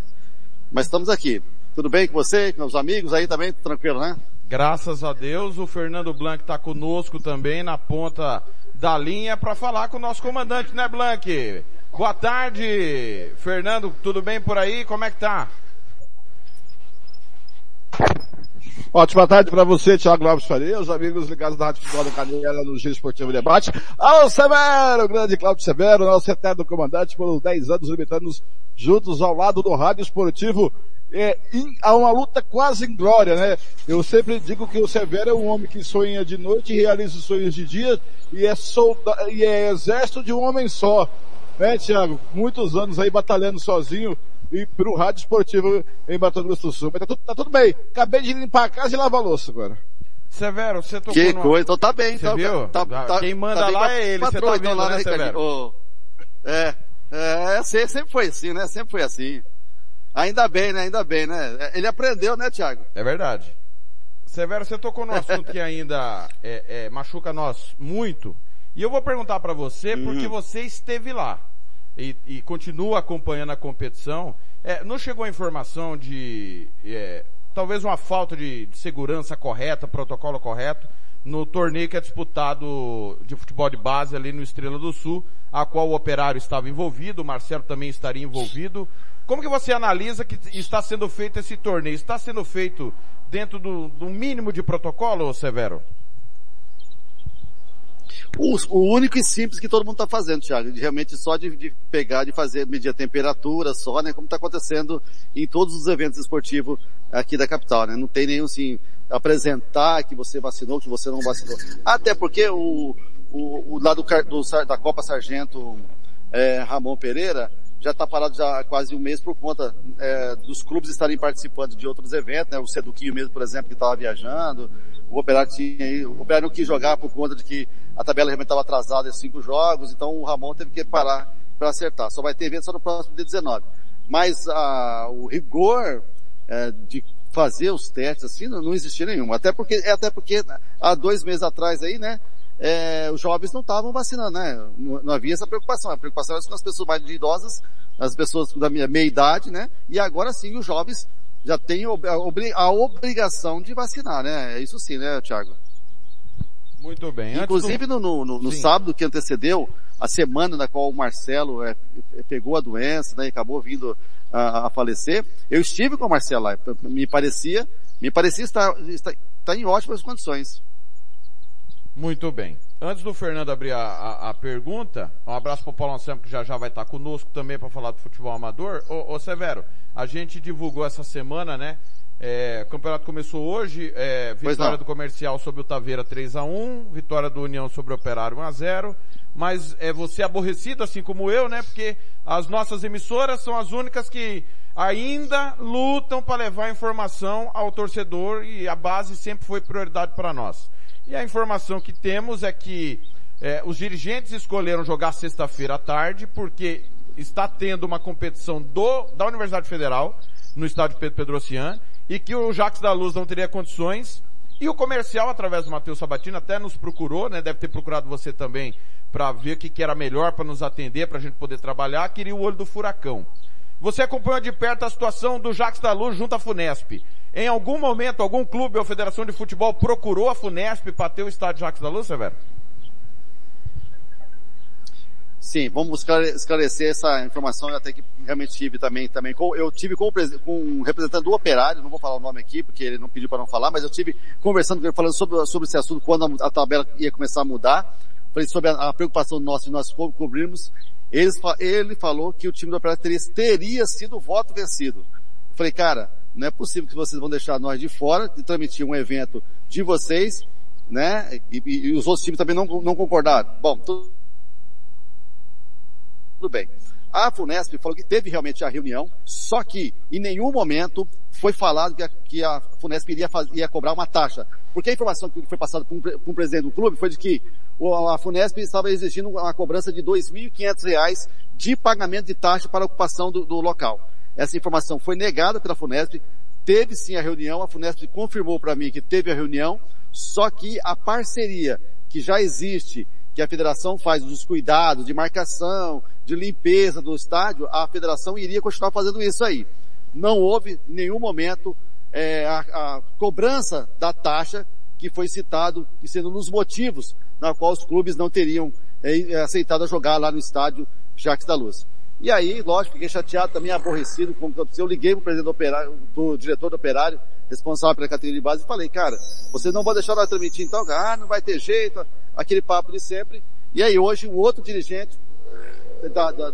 Mas estamos aqui. Tudo bem com você, com os amigos aí também? Tranquilo, né? Graças a Deus, o Fernando Blanc está conosco também na ponta da linha para falar com o nosso comandante, né, Blanc? Boa tarde, Fernando, tudo bem por aí? Como é que tá? Ótima tarde para você, Thiago Lopes Faria, os amigos ligados da Rádio Futebol da Canela no Giro Esportivo Debate. Ao Severo, grande Cláudio Severo, nosso eterno comandante por 10 anos limitando-nos juntos ao lado do Rádio Esportivo. É, em, há uma luta quase em glória, né? Eu sempre digo que o Severo é um homem que sonha de noite e realiza os sonhos de dia e é, solda, e é exército de um homem só. Né, Thiago? Muitos anos aí batalhando sozinho e pro Rádio Esportivo em Mato Grosso do Sul. Mas tá tudo, tá tudo bem. Acabei de limpar a casa e lavar a louça agora. Severo, você tocou Que coisa, então tá bem. Você tá, viu? Tá, tá, Quem manda tá lá é ele, você tá vendo, lá, né, Severo? Oh, é, é, sempre foi assim, né? Sempre foi assim. Ainda bem, né? Ainda bem, né? Ele aprendeu, né, Thiago? É verdade. Severo, você tocou no assunto que ainda é, é, machuca nós muito. E eu vou perguntar para você porque você esteve lá e, e continua acompanhando a competição. É, não chegou a informação de é, talvez uma falta de, de segurança correta, protocolo correto, no torneio que é disputado de futebol de base ali no Estrela do Sul, a qual o operário estava envolvido, o Marcelo também estaria envolvido. Como que você analisa que está sendo feito esse torneio? Está sendo feito dentro do, do mínimo de protocolo, Severo? O, o, único e simples que todo mundo está fazendo, Thiago, realmente só de, de, pegar, de fazer, medir a temperatura só, né, como está acontecendo em todos os eventos esportivos aqui da capital, né, não tem nenhum, assim, apresentar que você vacinou, que você não vacinou. Até porque o, o, o lá do, do, da Copa Sargento é, Ramon Pereira, já está parado já há quase um mês por conta é, dos clubes estarem participando de outros eventos, né? O Seduquinho mesmo, por exemplo, que estava viajando, o Operário tinha o Operário não quis jogar por conta de que a tabela realmente estava atrasada em cinco jogos, então o Ramon teve que parar para acertar. Só vai ter evento só no próximo dia 19. Mas a, o rigor é, de fazer os testes assim não, não existia nenhum. Até porque, é até porque há dois meses atrás aí, né? é, os jovens não estavam vacinando, né? Não, não, havia essa preocupação. A preocupação era com as pessoas mais idosas, as pessoas da minha meia idade, né? E agora sim os jovens já têm a obrigação de vacinar, né? É isso sim, né, Thiago? Muito bem. Inclusive do... no, no, no sábado que antecedeu a semana na qual o Marcelo é, pegou a doença, né, e acabou vindo a, a, falecer, eu estive com o Marcelo lá. Me parecia, me parecia estar, estar, estar em ótimas condições. Muito bem. Antes do Fernando abrir a, a, a pergunta, um abraço para o Paulo Anselmo, que já já vai estar conosco também para falar do futebol amador. Ô, ô, Severo, a gente divulgou essa semana, né? É, o campeonato começou hoje, é, vitória do comercial sobre o Taveira 3 a 1 vitória do União sobre o Operário 1 a 0 mas é você aborrecido, assim como eu, né? Porque as nossas emissoras são as únicas que ainda lutam para levar informação ao torcedor e a base sempre foi prioridade para nós. E a informação que temos é que é, os dirigentes escolheram jogar sexta-feira à tarde porque está tendo uma competição do, da Universidade Federal no estádio Pedro Pedrocian e que o Jacques da Luz não teria condições E o comercial, através do Matheus Sabatino, até nos procurou, né? Deve ter procurado você também para ver o que, que era melhor para nos atender, para a gente poder trabalhar. Queria o olho do furacão. Você acompanhou de perto a situação do Jacques da Luz junto à Funesp. Em algum momento, algum clube ou federação de futebol procurou a Funesp para ter o estádio Jacques da Luz, Severo? Sim, vamos esclarecer essa informação, até que realmente tive também, também eu tive com, com um representante do operário, não vou falar o nome aqui, porque ele não pediu para não falar, mas eu tive conversando com ele, falando sobre, sobre esse assunto, quando a, a tabela ia começar a mudar, falei sobre a, a preocupação nossa de nós co cobrirmos, eles, ele falou que o time do operário teria, teria sido voto vencido. Eu falei, cara, não é possível que vocês vão deixar nós de fora de transmitir um evento de vocês, né, e, e, e os outros times também não, não concordaram. Bom, tudo tudo bem. A FUNESP falou que teve realmente a reunião, só que em nenhum momento foi falado que a, que a FUNESP iria, ia cobrar uma taxa. Porque a informação que foi passada para um, um, presidente do clube foi de que a FUNESP estava exigindo uma cobrança de R$ 2.500 de pagamento de taxa para a ocupação do, do local. Essa informação foi negada pela FUNESP, teve sim a reunião, a FUNESP confirmou para mim que teve a reunião, só que a parceria que já existe que a federação faz os cuidados de marcação, de limpeza do estádio, a federação iria continuar fazendo isso aí. Não houve em nenhum momento é, a, a, cobrança da taxa que foi citado e sendo nos motivos na qual os clubes não teriam é, aceitado jogar lá no estádio Jacques da Luz. E aí, lógico, fiquei chateado, também aborrecido com o que aconteceu. Eu liguei pro presidente do operário, do diretor do operário, responsável pela categoria de base, e falei, cara, vocês não vão deixar nós transmitir então? Ah, não vai ter jeito, aquele papo de sempre. E aí hoje um outro dirigente, da, da,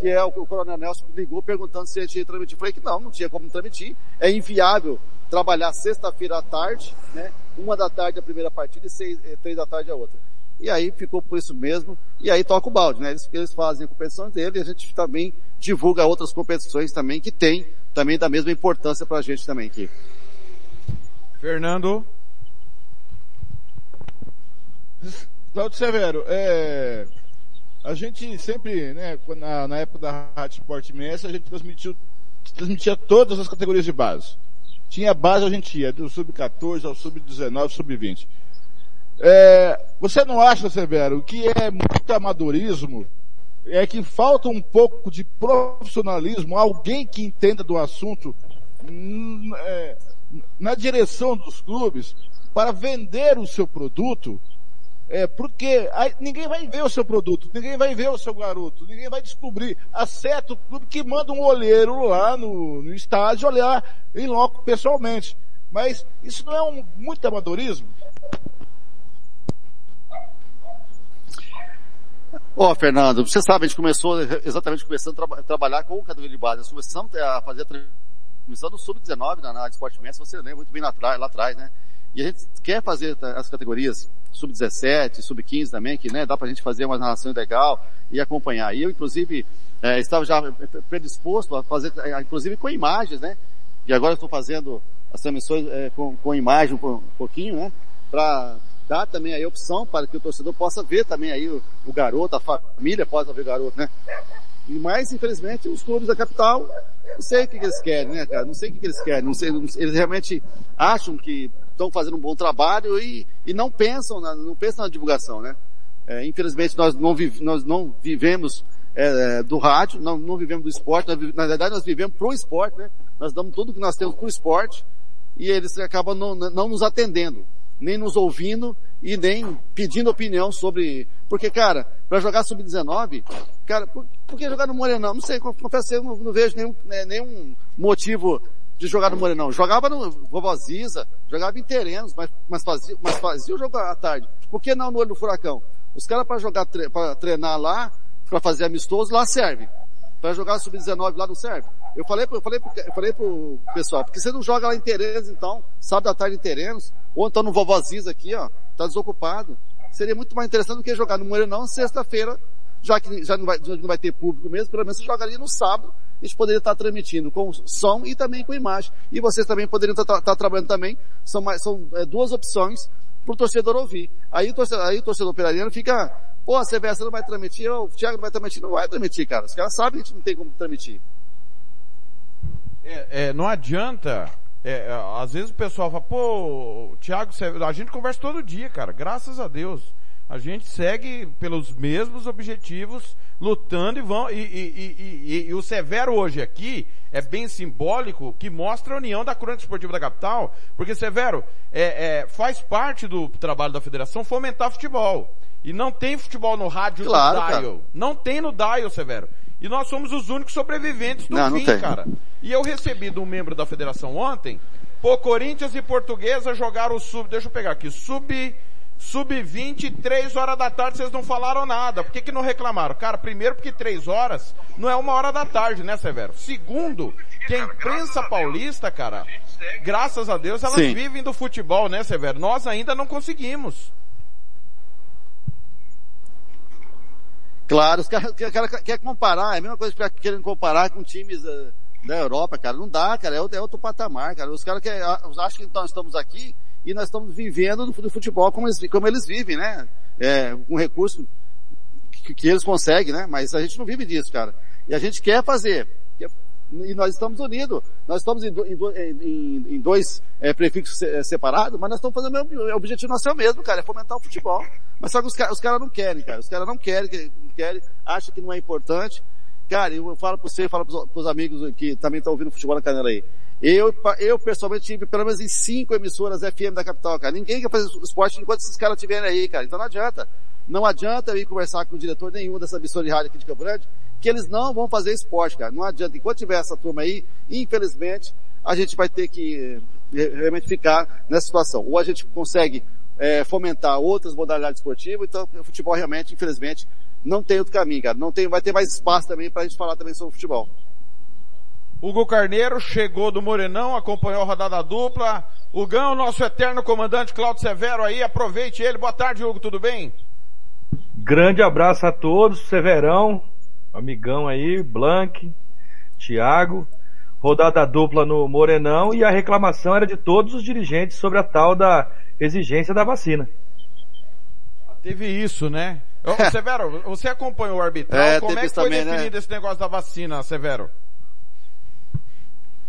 que é o, o Coronel Nelson, ligou perguntando se a gente ia transmitir. Falei que não, não tinha como transmitir. É inviável trabalhar sexta-feira à tarde, né? Uma da tarde a primeira partida e seis, eh, três da tarde a outra. E aí ficou por isso mesmo. E aí toca o balde, né? Eles, eles fazem a competição dele e a gente também divulga outras competições também que tem também da mesma importância pra gente também aqui. Fernando. Claudio Severo, é, a gente sempre, né, na, na época da Rádio Sport Messi, a gente transmitiu, transmitia todas as categorias de base. Tinha base, a gente ia, do sub-14 ao sub-19, sub-20. É, você não acha, Severo, que é muito amadorismo, é que falta um pouco de profissionalismo, alguém que entenda do assunto é, na direção dos clubes para vender o seu produto é, porque aí, ninguém vai ver o seu produto, ninguém vai ver o seu garoto, ninguém vai descobrir. Acerta o clube que manda um olheiro lá no, no estádio olhar em loco pessoalmente. Mas isso não é um muito amadorismo? Ó, oh, Fernando, você sabe, a gente começou exatamente começando a tra trabalhar com o categoria de base. Nós começamos a fazer a transmissão do Sub-19 na, na Sport você lembra muito bem lá, lá atrás, né? E a gente quer fazer as categorias sub-17, sub-15 também, que né, dá pra gente fazer uma narração legal e acompanhar. E eu, inclusive, é, estava já predisposto a fazer, é, inclusive com imagens, né? E agora estou fazendo as transmissões é, com, com imagem um pouquinho, né? Para dar também a opção para que o torcedor possa ver também aí o, o garoto, a família possa ver o garoto, né? E mais, infelizmente, os clubes da capital, não sei o que, que eles querem, né, cara? Não sei o que, que eles querem. Não sei, eles realmente acham que estão fazendo um bom trabalho e, e não pensam na, não pensam na divulgação, né? É, infelizmente nós não, vive, nós não vivemos é, do rádio, não, não vivemos do esporte, nós, na verdade nós vivemos pro esporte, né? Nós damos tudo que nós temos pro esporte e eles acabam não, não nos atendendo, nem nos ouvindo e nem pedindo opinião sobre, porque cara, para jogar sub-19, cara, por, por, que jogar no Morenão? Não sei, confesso eu não, não vejo nenhum, né, nenhum motivo de jogar no Morenão. Jogava no Vovoziza, jogava em Terenos, mas, mas, fazia, mas fazia o jogo à tarde. Por que não no olho do furacão? Os caras para jogar, para treinar lá, para fazer amistoso, lá serve. Para jogar sub-19 lá não serve. Eu falei, eu falei, eu falei pro pessoal, porque você não joga lá em Terenos então, sábado à tarde em Terenos, ou então no Vovoziza aqui, ó, tá desocupado. Seria muito mais interessante do que jogar no Morenão sexta-feira, já que já não vai, já não vai ter público mesmo, pelo menos você jogaria no sábado, a gente poderia estar transmitindo com som e também com imagem. E vocês também poderiam estar, estar trabalhando também. São, mais, são é, duas opções para o torcedor ouvir. Aí o torcedor, aí o torcedor operariano fica, pô, a CBS não vai transmitir, o Thiago não vai transmitir, não vai transmitir, cara. Os caras sabem que a gente não tem como transmitir. É, é, não adianta é, é, às vezes o pessoal fala, pô, Thiago, a gente conversa todo dia, cara, graças a Deus. A gente segue pelos mesmos objetivos, lutando e vão. E, e, e, o Severo hoje aqui é bem simbólico, que mostra a união da crônica esportiva da capital, porque Severo é, é, faz parte do trabalho da federação fomentar futebol. E não tem futebol no rádio claro, do Dial. Cara. Não tem no Dial, Severo. E nós somos os únicos sobreviventes do não, fim, não cara. E eu recebi de um membro da federação ontem, pô, Corinthians e Portuguesa jogaram o sub, deixa eu pegar aqui, sub, sub-20, 3 horas da tarde, vocês não falaram nada. Por que que não reclamaram? Cara, primeiro porque 3 horas não é uma hora da tarde, né, Severo? Segundo, que a imprensa paulista, cara, graças a Deus, elas Sim. vivem do futebol, né, Severo? Nós ainda não conseguimos. Claro, os caras cara, quer comparar, é a mesma coisa que querendo comparar com times uh, da Europa, cara. Não dá, cara, é outro, é outro patamar, cara. Os caras que, acham que nós estamos aqui e nós estamos vivendo do futebol como eles, como eles vivem, né? É, com recurso que, que, eles conseguem, né? Mas a gente não vive disso, cara. E a gente quer fazer. E nós estamos unidos. Nós estamos em, em, em dois é, prefixos separados, mas nós estamos fazendo o mesmo, o objetivo nosso é o mesmo, cara, é fomentar o futebol. Mas só que os, os caras não querem, cara. Os caras não querem, não querem, acham que não é importante. Cara, eu falo pra você, falo pros, pros amigos que também estão ouvindo futebol na canela aí. Eu, eu pessoalmente tive pelo menos em cinco emissoras FM da capital, cara. Ninguém quer fazer esporte enquanto esses caras estiverem aí, cara. Então não adianta. Não adianta eu ir conversar com o diretor nenhum dessa emissora de rádio aqui de Campo Grande, que eles não vão fazer esporte, cara. Não adianta. Enquanto tiver essa turma aí, infelizmente, a gente vai ter que realmente ficar nessa situação. Ou a gente consegue é, fomentar outras modalidades esportivas, então o futebol realmente, infelizmente, não tem outro caminho, cara. Não tem, vai ter mais espaço também pra gente falar também sobre futebol. Hugo Carneiro chegou do Morenão, acompanhou a rodada dupla. Hugão, nosso eterno comandante Claudio Severo aí, aproveite ele. Boa tarde, Hugo, tudo bem? Grande abraço a todos, Severão, amigão aí, Blank, Thiago. Rodada dupla no Morenão e a reclamação era de todos os dirigentes sobre a tal da exigência da vacina. Teve isso, né? Ô, Severo, você acompanhou o arbitral, É, como é que foi também, definido né? esse negócio da vacina, Severo?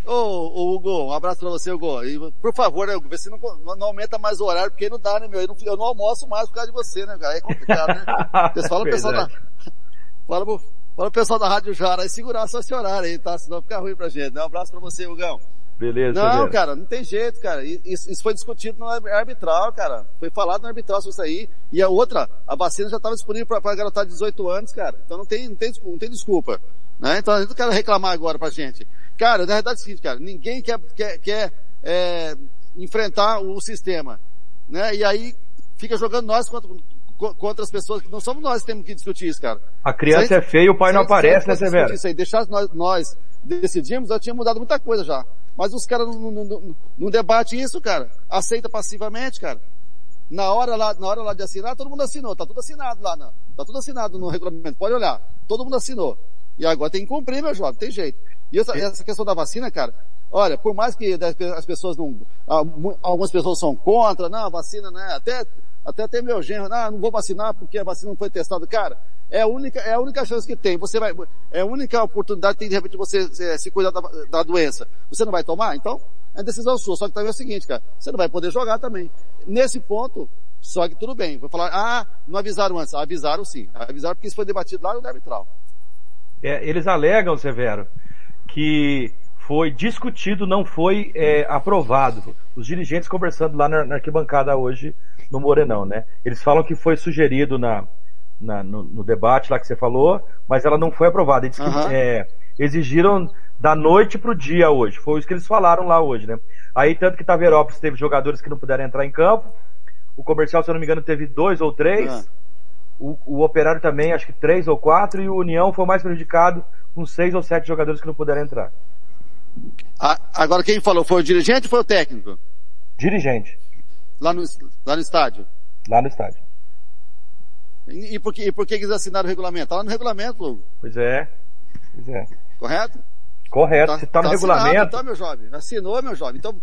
Ô, ô, Hugo, um abraço pra você, Hugo. E, por favor, né, Hugo, vê se não, não aumenta mais o horário, porque não dá, né, meu? Eu não, eu não almoço mais por causa de você, né, cara? É complicado, né? Fala o pessoal da, fala pro, fala pro pessoal da Rádio Jara aí segurar só esse horário aí, tá? Senão fica ruim pra gente. né? Um abraço pra você, Hugão. Beleza, Não, Severo. cara, não tem jeito, cara. Isso, isso foi discutido no arbitral, cara. Foi falado no arbitral sobre isso aí. E a outra, a vacina já estava disponível pra, pra garotada de 18 anos, cara. Então não tem, não tem, desculpa, não tem desculpa. Né? Então a não quer reclamar agora pra gente. Cara, na verdade é o seguinte, cara, ninguém quer, quer, quer é, enfrentar o sistema. Né? E aí fica jogando nós contra, contra as pessoas que não somos nós que temos que discutir isso, cara. A criança a é feia e o pai não gente- aparece, né, gente Severo? Isso aí, deixar nós, nós decidimos, já tinha mudado muita coisa já. Mas os caras não, não, não, não debatem isso, cara. Aceita passivamente, cara. Na hora lá, na hora lá de assinar, todo mundo assinou. Tá tudo assinado lá, não. Tá tudo assinado no regulamento. Pode olhar. Todo mundo assinou. E agora tem que cumprir, meu jovem. Tem jeito. E essa, essa questão da vacina, cara, olha, por mais que as pessoas não, ah, algumas pessoas são contra, não, a vacina, né, até, até até meu genro, não, não vou vacinar porque a vacina não foi testada. Cara, é a única, é a única chance que tem. Você vai, é a única oportunidade que tem de repente você eh, se cuidar da, da doença. Você não vai tomar? Então, é decisão sua. Só que também é o seguinte, cara, você não vai poder jogar também. Nesse ponto, só que tudo bem. Vou falar, ah, não avisaram antes. Avisaram sim. Avisaram porque isso foi debatido lá no arbitral. É, eles alegam, Severo, que foi discutido, não foi é, aprovado. Os dirigentes conversando lá na, na arquibancada hoje no Morenão, né? Eles falam que foi sugerido na, na- no, no debate lá que você falou, mas ela não foi aprovada. Eles que, Aham. é, exigiram da noite pro dia hoje. Foi isso que eles falaram lá hoje, né? Aí tanto que Taverópolis teve jogadores que não puderam entrar em campo. O comercial, se eu não me engano, teve dois ou três. Ah. O, o Operário também, acho que três ou quatro, e o União foi mais prejudicado, com seis ou sete jogadores que não puderam entrar. A- agora quem falou foi o dirigente ou foi o técnico? Dirigente, Lá no, lá no estádio. lá no estádio. E, e por, que, e por que eles assinaram o regulamento? Tá lá no regulamento, Hugo. Pois é. Pois é. Correto? Correto, se tá no assinado, regulamento, tá, meu jovem? Assinou, meu jovem. Então,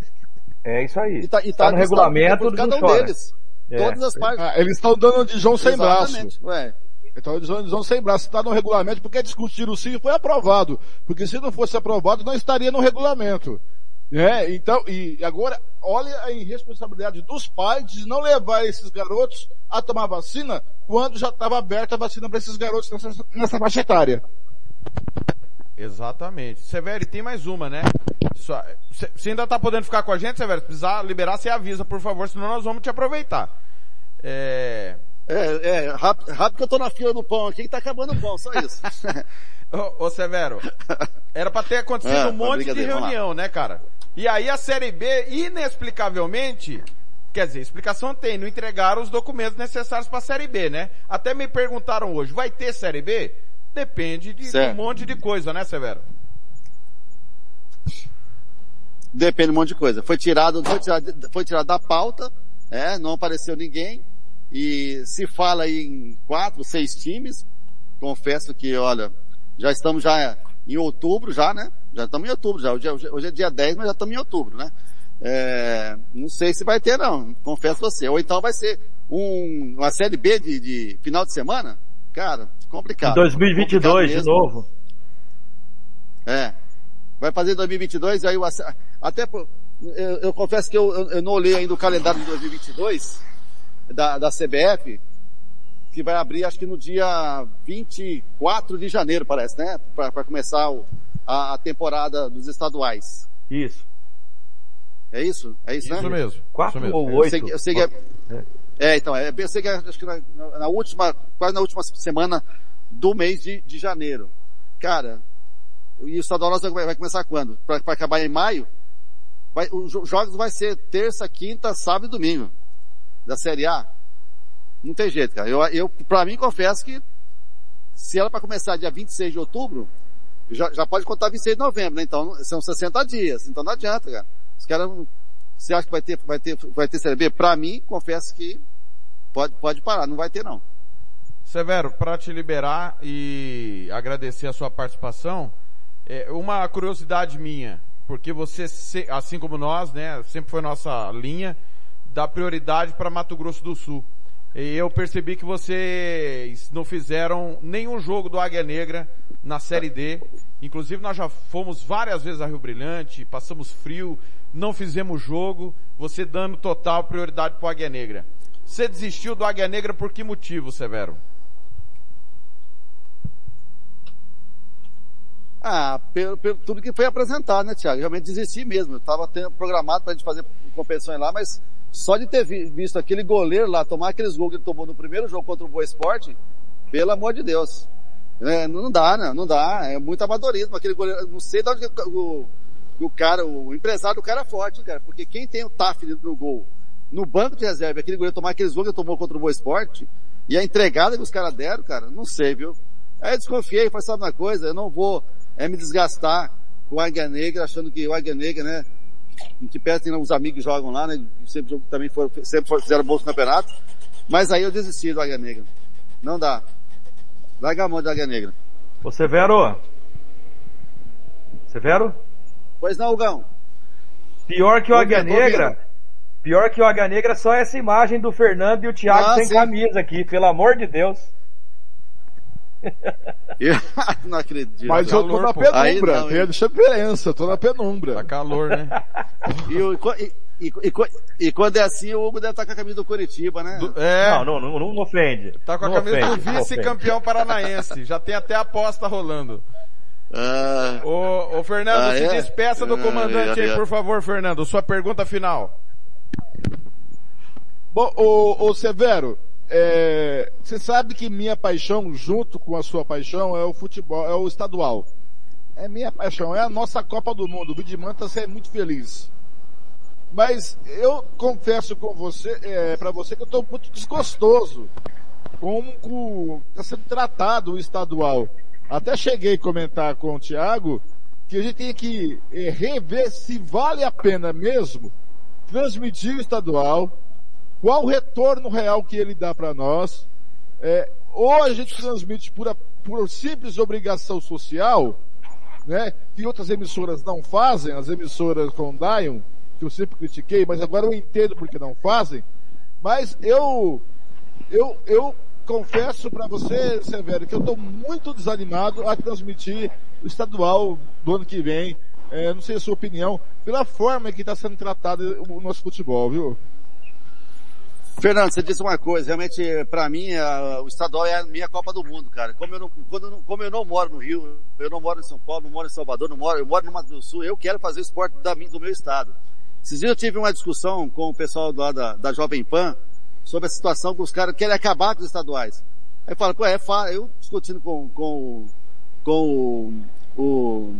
é isso aí. e tá, e tá no regulamento, cada não um chora. deles. É. Todas as partes. Ah, eles estão dando de João sem braço. Ué. Então eles vão, eles vão sem braço. Está no regulamento porque discutiram sim e foi aprovado. Porque se não fosse aprovado, não estaria no regulamento. É, então, e agora, olha a irresponsabilidade dos pais de não levar esses garotos a tomar vacina quando já estava aberta a vacina para esses garotos nessa, nessa faixa etária. Exatamente. Severo, e tem mais uma, né? Você ainda tá podendo ficar com a gente, Severo? Se precisar liberar, você avisa, por favor, senão nós vamos te aproveitar. É... É, é, rápido, rápido que eu tô na fila do pão aqui que tá acabando o pão, só isso. ô, ô, Severo, era pra ter acontecido é, um monte de reunião, né, cara? E aí a Série B, inexplicavelmente, quer dizer, explicação tem, não entregaram os documentos necessários pra Série B, né? Até me perguntaram hoje, vai ter Série B? Depende de certo. um monte de coisa, né, Severo? Depende de um monte de coisa. Foi tirado, foi tirado, foi tirado da pauta, é, não apareceu ninguém. E se fala aí em quatro, seis times, confesso que, olha, já estamos já em outubro já, né? Já estamos em outubro já. Hoje, hoje é dia 10, mas já estamos em outubro, né? É, não sei se vai ter não, confesso você. Ou então vai ser um, uma série B de, de final de semana? Cara, complicado. Em 2022 complicado de novo. É. Vai fazer 2022 aí o até eu, eu confesso que eu, eu, não olhei ainda o calendário de 2022 da, da CBF, que vai abrir acho que no dia 24 de janeiro, parece, né? Para começar o, a, a, temporada dos estaduais. Isso. É isso? É isso, isso né? Mesmo. Quatro isso ou oito? Eu sei, eu sei que é, é, então, é, eu sei que é, acho que na, na, última, quase na última semana do mês de, de janeiro. Cara, e o estadual vai, vai começar quando? Para acabar em maio? Vai, os jogos vai ser terça, quinta, sábado e domingo da Série A, não tem jeito, cara. Eu, eu pra mim, confesso que se ela para começar dia 26 de outubro, já, já pode contar 26 de novembro, né? Então, são 60 dias. Então não adianta, cara. Os caras, você acha que vai ter, vai ter, vai ter Série B? Pra mim, confesso que pode, pode parar, não vai ter não. Severo, para te liberar e agradecer a sua participação, é uma curiosidade minha, porque você, assim como nós, né, sempre foi nossa linha, dar prioridade para Mato Grosso do Sul. E eu percebi que vocês não fizeram nenhum jogo do Águia Negra na Série D. Inclusive nós já fomos várias vezes a Rio Brilhante, passamos frio, não fizemos jogo, você dando total prioridade para o Águia Negra. Você desistiu do Águia Negra por que motivo, Severo? Ah, pelo, pelo tudo que foi apresentado, né, Thiago? Realmente desisti mesmo. Eu estava programado para a gente fazer competições lá, mas só de ter visto aquele goleiro lá tomar aqueles gols que ele tomou no primeiro jogo contra o Boa Esporte, pelo amor de Deus. É, não dá, né? Não dá. É muito amadorismo. Aquele goleiro, não sei de onde o, o cara, o empresário do cara é forte, cara. Porque quem tem o TAF no gol, no banco de reserva, aquele goleiro tomar aqueles gols que tomou contra o Boa Esporte, e a entregada que os caras deram, cara, não sei, viu? Aí eu desconfiei, falei, sabe uma coisa? Eu não vou é, me desgastar com o Águia Negra, achando que o Águia Negra, né, em que perto tem uns amigos que jogam lá, né? Sempre, também foram, sempre fizeram bons campeonatos. Mas aí eu desisti do Águia Negra. Não dá. Mão do Águia Negra. Ô Severo! Severo? Pois não, Hugão. Pior que o Águia Negra, pior que o Águia Negra, só essa imagem do Fernando e o Thiago ah, sem sim. camisa aqui, pelo amor de Deus. Eu não acredito. Mas eu tô na penumbra, não, tem a diferença, eu tô na penumbra. Tá calor, né? e, e, e, e, quando é assim, o Hugo deve estar tá com a camisa do Curitiba, né? Do, é. Não, não, não, não ofende. Tá com a camisa ofende, do vice-campeão paranaense. Já tem até aposta rolando. Ah, ô, ô Fernando, ah, se é? despeça do ah, comandante ah, aí, por favor, Fernando. Sua pergunta final. Bom, ô, ô Severo, é, você sabe que minha paixão, junto com a sua paixão, é o futebol, é o estadual. É minha paixão, é a nossa Copa do Mundo. O Vidimanta é muito feliz. Mas eu confesso com você, é, para você que eu estou muito desgostoso como está sendo tratado o estadual. Até cheguei a comentar com o Thiago que a gente tem que é, rever se vale a pena mesmo transmitir o estadual, qual o retorno real que ele dá para nós? É, ou a gente transmite por, a, por simples obrigação social, né, que outras emissoras não fazem, as emissoras com Dion, que eu sempre critiquei, mas agora eu entendo porque não fazem. Mas eu, eu, eu confesso para você, Severo, que eu estou muito desanimado a transmitir o estadual do ano que vem é, não sei a sua opinião, pela forma que está sendo tratado o nosso futebol, viu? Fernando, você disse uma coisa, realmente, para mim, a, o estadual é a minha Copa do Mundo, cara. Como eu, não, quando, como eu não moro no Rio, eu não moro em São Paulo, não moro em Salvador, não moro, eu moro no Mato do Sul, eu quero fazer esporte da, do meu estado. Esses dias eu tive uma discussão com o pessoal lá da, da Jovem Pan sobre a situação que os caras querem acabar com os estaduais. Aí fala, pô, é fácil, eu discutindo com, com, com o, o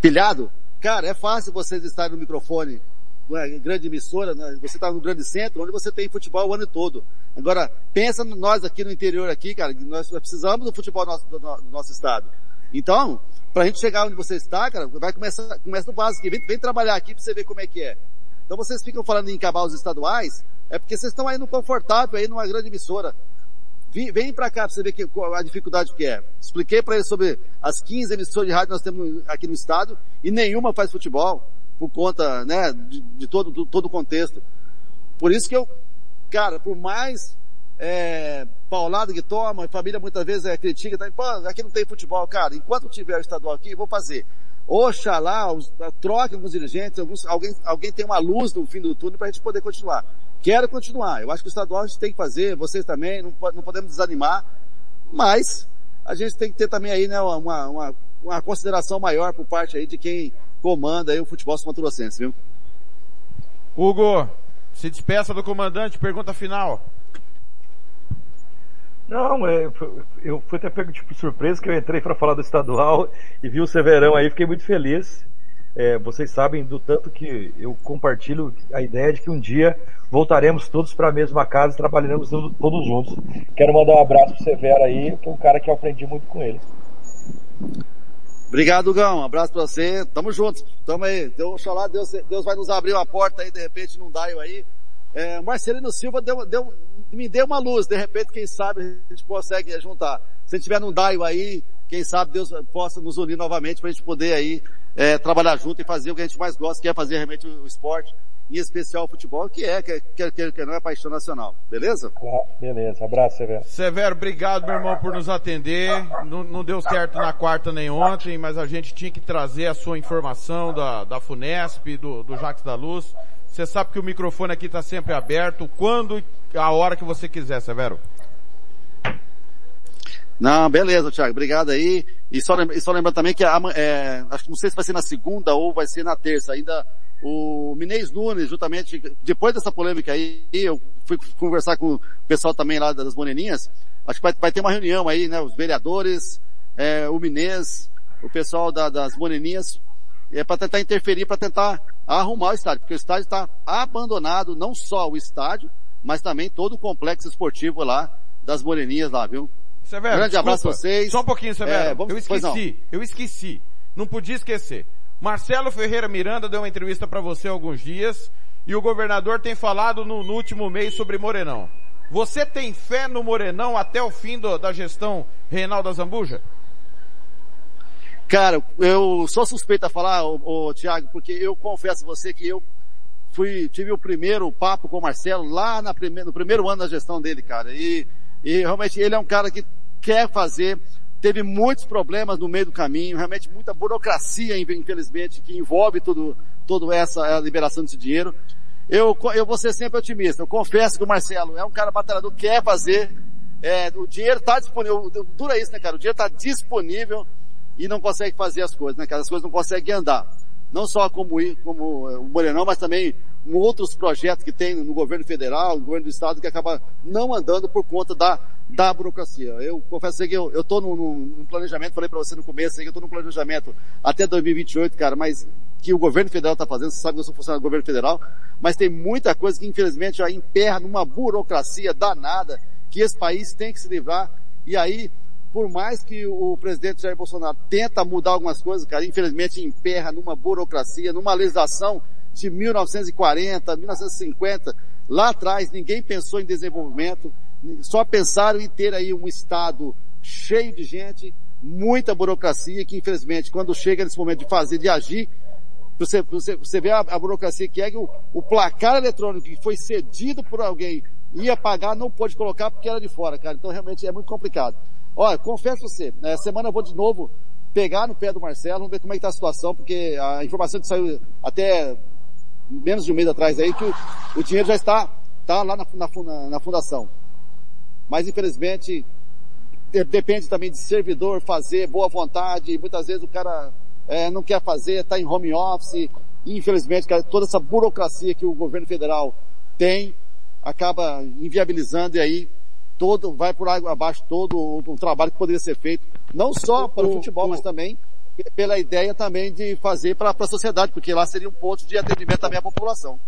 pilhado, cara, é fácil vocês estarem no microfone uma grande emissora, né? você está no grande centro, onde você tem futebol o ano todo. Agora, pensa nós aqui no interior aqui, cara, nós precisamos do futebol do nosso, do nosso estado. Então, pra gente chegar onde você está, cara, vai começar, começa do básico, vem, vem trabalhar aqui pra você ver como é que é. Então vocês ficam falando em acabar os estaduais, é porque vocês estão aí no confortável, aí numa grande emissora. Vem, vem pra cá pra você ver que, a dificuldade que é. Expliquei para eles sobre as 15 emissoras de rádio que nós temos aqui no estado, e nenhuma faz futebol por conta, né, de, de todo, do, todo o contexto. Por isso que eu, cara, por mais é, paulada que toma, família muitas vezes é, critica, tá, pô, aqui não tem futebol, cara, enquanto tiver o estadual aqui, vou fazer. Oxalá, os, troque alguns dirigentes, alguns, alguém, alguém tem uma luz no fim do túnel para a gente poder continuar. Quero continuar. Eu acho que o estadual a gente tem que fazer, vocês também, não, não podemos desanimar, mas a gente tem que ter também aí, né, uma, uma, uma consideração maior por parte aí de quem comanda aí o futebol sumatogrossense, viu? Hugo, se despeça do comandante, pergunta final. Não, é, eu fui até pego tipo surpresa que eu entrei para falar do estadual e vi o Severão aí, fiquei muito feliz. É, vocês sabem do tanto que eu compartilho a ideia de que um dia voltaremos todos para a mesma casa e trabalharemos todos juntos. Quero mandar um abraço pro Severo aí, que é um cara que eu aprendi muito com ele. Obrigado, Gão. Um abraço pra você. Tamo juntos. Tamo aí. Deus, oxalá, Deus, Deus vai nos abrir uma porta aí, de repente, num daio aí. É, Marcelino Silva deu, deu, me deu uma luz. De repente, quem sabe a gente consegue juntar. Se a gente tiver num daio aí, quem sabe Deus possa nos unir novamente pra gente poder aí, é, trabalhar junto e fazer o que a gente mais gosta, que é fazer realmente o esporte em especial o futebol, que é, que, que, que, que não é paixão nacional. Beleza? beleza. Abraço, Severo. Severo, obrigado, meu irmão, por nos atender. Não, não, deu certo na quarta nem ontem, mas a gente tinha que trazer a sua informação da, da Funesp, do, do Jacques da Luz. Você sabe que o microfone aqui está sempre aberto, quando, a hora que você quiser, Severo. Não, beleza, Thiago. Obrigado aí. E só, e só lembrando também que, é, acho que não sei se vai ser na segunda ou vai ser na terça. Ainda o Minês Nunes, justamente, depois dessa polêmica aí, eu fui conversar com o pessoal também lá das Moreninhas, acho que vai, vai ter uma reunião aí, né, os vereadores, é, o Minês, o pessoal da, das Moreninhas, é para tentar interferir, para tentar arrumar o estádio, porque o estádio está abandonado, não só o estádio, mas também todo o complexo esportivo lá das Moreninhas lá, viu? Severo, Grande desculpa, abraço a vocês. Só um pouquinho, Severo. É, vamos, eu esqueci, eu esqueci. Não podia esquecer. Marcelo Ferreira Miranda deu uma entrevista para você há alguns dias e o governador tem falado no, no, último mês sobre Morenão. Você tem fé no Morenão até o fim do, da gestão Reinaldo Zambuja? Cara, eu sou suspeito a falar, ô, Tiago, porque eu confesso a você que eu fui, tive o primeiro papo com o Marcelo lá na prime, no primeiro ano da gestão dele, cara. E, e realmente ele é um cara que quer fazer teve muitos problemas no meio do caminho, realmente muita burocracia, infelizmente, que envolve tudo, toda essa liberação desse dinheiro. Eu, eu vou ser sempre otimista. Eu confesso que o Marcelo é um cara batalhador, quer fazer, é, o dinheiro está disponível, dura isso, né, cara? O dinheiro está disponível e não consegue fazer as coisas, né, cara? As coisas não conseguem andar. Não só como, como o Morenão, mas também outros projetos que tem no governo federal, no governo do estado, que acaba não andando por conta da, da burocracia. Eu confesso que eu, estou num, num, planejamento, falei para você no começo, que eu estou num planejamento até 2028, cara, mas que o governo federal está fazendo, você sabe que eu sou funcionário do governo federal, mas tem muita coisa que infelizmente já emperra numa burocracia danada, que esse país tem que se livrar, e aí, por mais que o presidente Jair Bolsonaro tenta mudar algumas coisas, cara, infelizmente emperra numa burocracia, numa legislação de 1940, 1950, lá atrás ninguém pensou em desenvolvimento, só pensaram em ter aí um estado cheio de gente, muita burocracia, que infelizmente quando chega nesse momento de fazer, de agir, você, você, você vê a, a burocracia que é que o, o, placar eletrônico que foi cedido por alguém ia pagar, não pôde colocar porque era de fora, cara. Então realmente é muito complicado. Olha, confesso você, na semana eu vou de novo pegar no pé do Marcelo, vamos ver como é que tá a situação, porque a informação que saiu até menos de um mês atrás aí, que o, o dinheiro já está, tá lá na, na, na fundação. Mas infelizmente, de- depende também de servidor fazer, boa vontade, muitas vezes o cara é, não quer fazer, está em home office, e infelizmente cara, toda essa burocracia que o governo federal tem, acaba inviabilizando e aí todo, vai por água abaixo todo o, o trabalho que poderia ser feito, não só para o futebol, mas também pela ideia também de fazer para a sociedade, porque lá seria um ponto de atendimento também à população.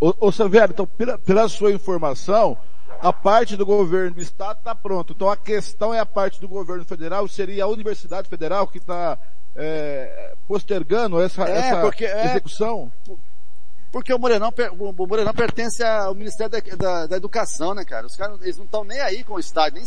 Ô, ô Severo, então, pela, pela sua informação, a parte do governo do estado está pronto. Então a questão é a parte do governo federal, seria a Universidade Federal que está é, postergando essa, É, essa porque é- execução? Porque o Morenão, o Morenão pertence ao Ministério da, da- da Educação, né, cara? Os caras, eles não estão nem aí com o estádio,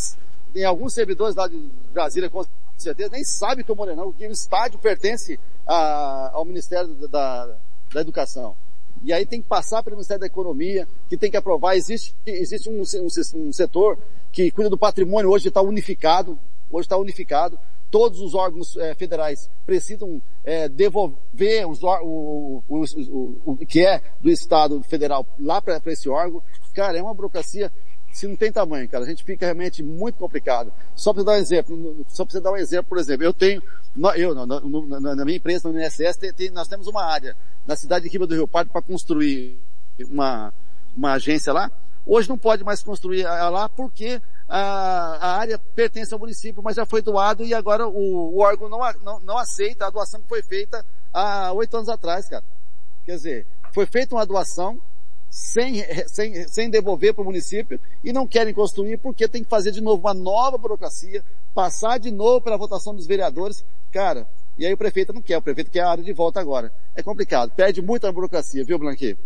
nem, alguns servidores lá de Brasília, com certeza, nem sabem que o Morenão, que o estádio pertence a- ao Ministério da, da Educação. E aí tem que passar pelo Ministério da Economia, que tem que aprovar. Existe, existe um, um um setor que cuida do patrimônio, hoje está unificado, hoje está unificado. Todos os órgãos eh, federais precisam eh, devolver os, o, o, o, o, que é do Estado federal lá para esse órgão. Cara, é uma burocracia se não tem tamanho, cara. A gente fica realmente muito complicado. Só para dar um exemplo, só para dar um exemplo, por exemplo, eu tenho, eu, na, na- na- minha empresa, no INSS, tem- tem- nós temos uma área na cidade de Riba do Rio Pardo para construir uma, uma agência lá. Hoje não pode mais construir lá porque a, a área pertence ao município, mas já foi doado e agora o, o órgão não, não, não aceita a doação que foi feita há oito anos atrás, cara. Quer dizer, foi feita uma doação sem, sem, sem devolver para o município e não querem construir porque tem que fazer de novo uma nova burocracia, passar de novo pela votação dos vereadores. Cara, e aí o prefeito não quer, o prefeito quer a área de volta agora. É complicado, perde muita burocracia, viu, Blanqui?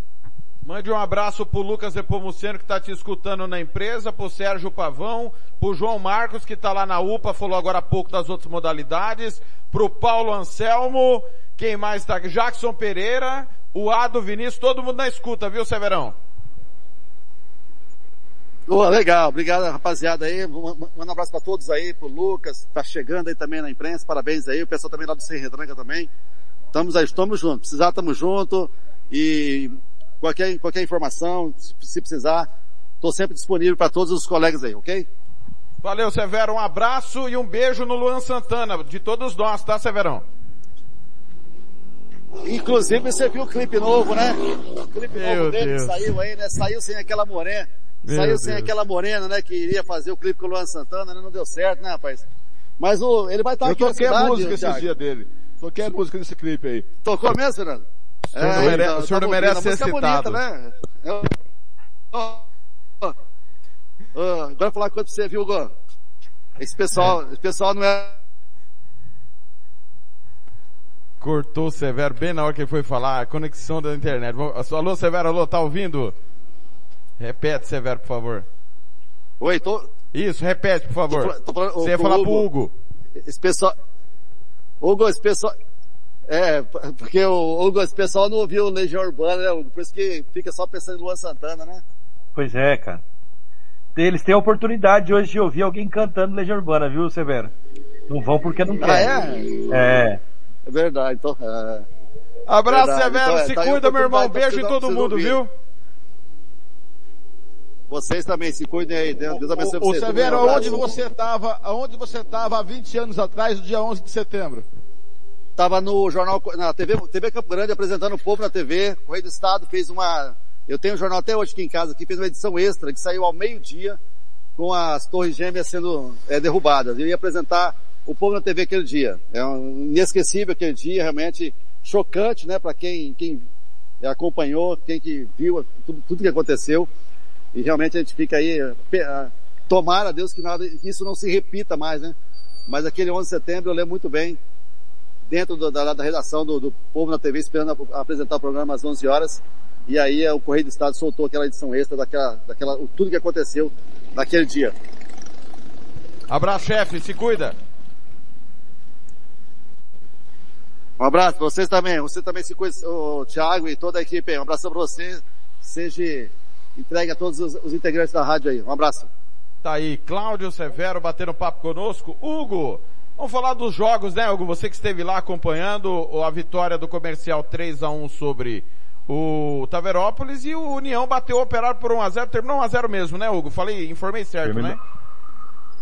Mande um abraço pro Lucas Epomuceno que tá te escutando na empresa, pro Sérgio Pavão, pro João Marcos que tá lá na UPA, falou agora há pouco das outras modalidades, pro Paulo Anselmo, quem mais tá aqui? Jackson Pereira, o Ado Vinícius, todo mundo na escuta, viu, Severão? Ô, legal, obrigado rapaziada aí, manda um abraço para todos aí, pro Lucas, tá chegando aí também na imprensa, parabéns aí, o pessoal também lá do Sem Retranca também. Estamos aí, estamos juntos, precisar, estamos juntos e qualquer, qualquer informação, se, precisar, estou sempre disponível para todos os colegas aí, ok? Valeu, Severo, um abraço e um beijo no Luan Santana, de todos nós, tá, Severão? Inclusive você viu o clipe novo, né? O clipe Meu novo dele Deus. que saiu aí, né? Saiu sem aquela morena. Meu saiu sem Deus. aquela morena, né? Que iria fazer o clipe com o Luan Santana, né? Não deu certo, né, rapaz? Mas o, ele vai estar Eu aqui na toquei a cidade, música esses dias dele. Toquei a música desse clipe aí. Tocou mesmo, Fernando? O senhor não mere- então, o senhor tá não merece ser é citado. Bonita, né? Eu- agora eu vou falar uma coisa pra você, viu, Hugo? Esse pessoal, esse pessoal não é Cortou o Severo bem na hora que ele foi falar, a conexão da internet. Alô, Severo, alô, tá ouvindo? Repete, Severo, por favor. Oi, tô... Isso, repete, por favor. Tô tô Você ia falar Hugo. pro Hugo. Esse pessoal. Hugo, esse pessoal. É, porque o esse pessoal não ouviu o Legião Urbana, né, Hugo? Por isso que fica só pensando em Luan Santana, né? Pois é, cara. Eles têm a oportunidade hoje de ouvir alguém cantando Legião Urbana, viu, Severo? Não vão porque não Ah, querem. é? É. É verdade, então. É... Abraço, Verdade, Severo, então é, se tá cuida, meu irmão. pra Beijo em todo mundo, viu? Vocês também, se cuidem aí. Deus Deus abençoe Ô, vocês. Severo, Um abraço. aonde você estava, aonde você estava há 20 anos atrás, no dia 11 de setembro? Tava no jornal, na TV, TV Campo Grande, apresentando o povo na TV. Correio do Estado fez uma, eu tenho um jornal até hoje aqui em casa, que fez uma edição extra, que saiu ao meio-dia, com as torres gêmeas sendo é, derrubadas. Eu ia apresentar o povo na TV aquele dia. É um inesquecível aquele dia, realmente chocante, né, para quem, quem acompanhou, quem que viu tudo, tudo que aconteceu. E realmente a gente fica aí, tomara a Deus que nada, que isso não se repita mais, né? Mas aquele 11 de setembro eu lembro muito bem, dentro do- da, da redação do, do Povo na TV, esperando a- apresentar o programa às 11 horas. E aí eh, o Correio do Estado soltou aquela edição extra daquela, daquela, tudo que aconteceu naquele dia. Abraço, chefe, se cuida. Um abraço pra vocês também. Você também se cuida, o Thiago e toda a equipe. Um abração pra você. Seja entregue a todos os, os integrantes da rádio aí. Um abraço. Tá aí, Cláudio Severo batendo papo conosco. Hugo, Vamos falar dos jogos, né, Hugo? Você que esteve lá acompanhando a vitória do comercial 3 a 1 sobre o Taverópolis e o União bateu o operário por 1x0, terminou 1x0 mesmo, né, Hugo? Falei, informei certo, Terminou. né?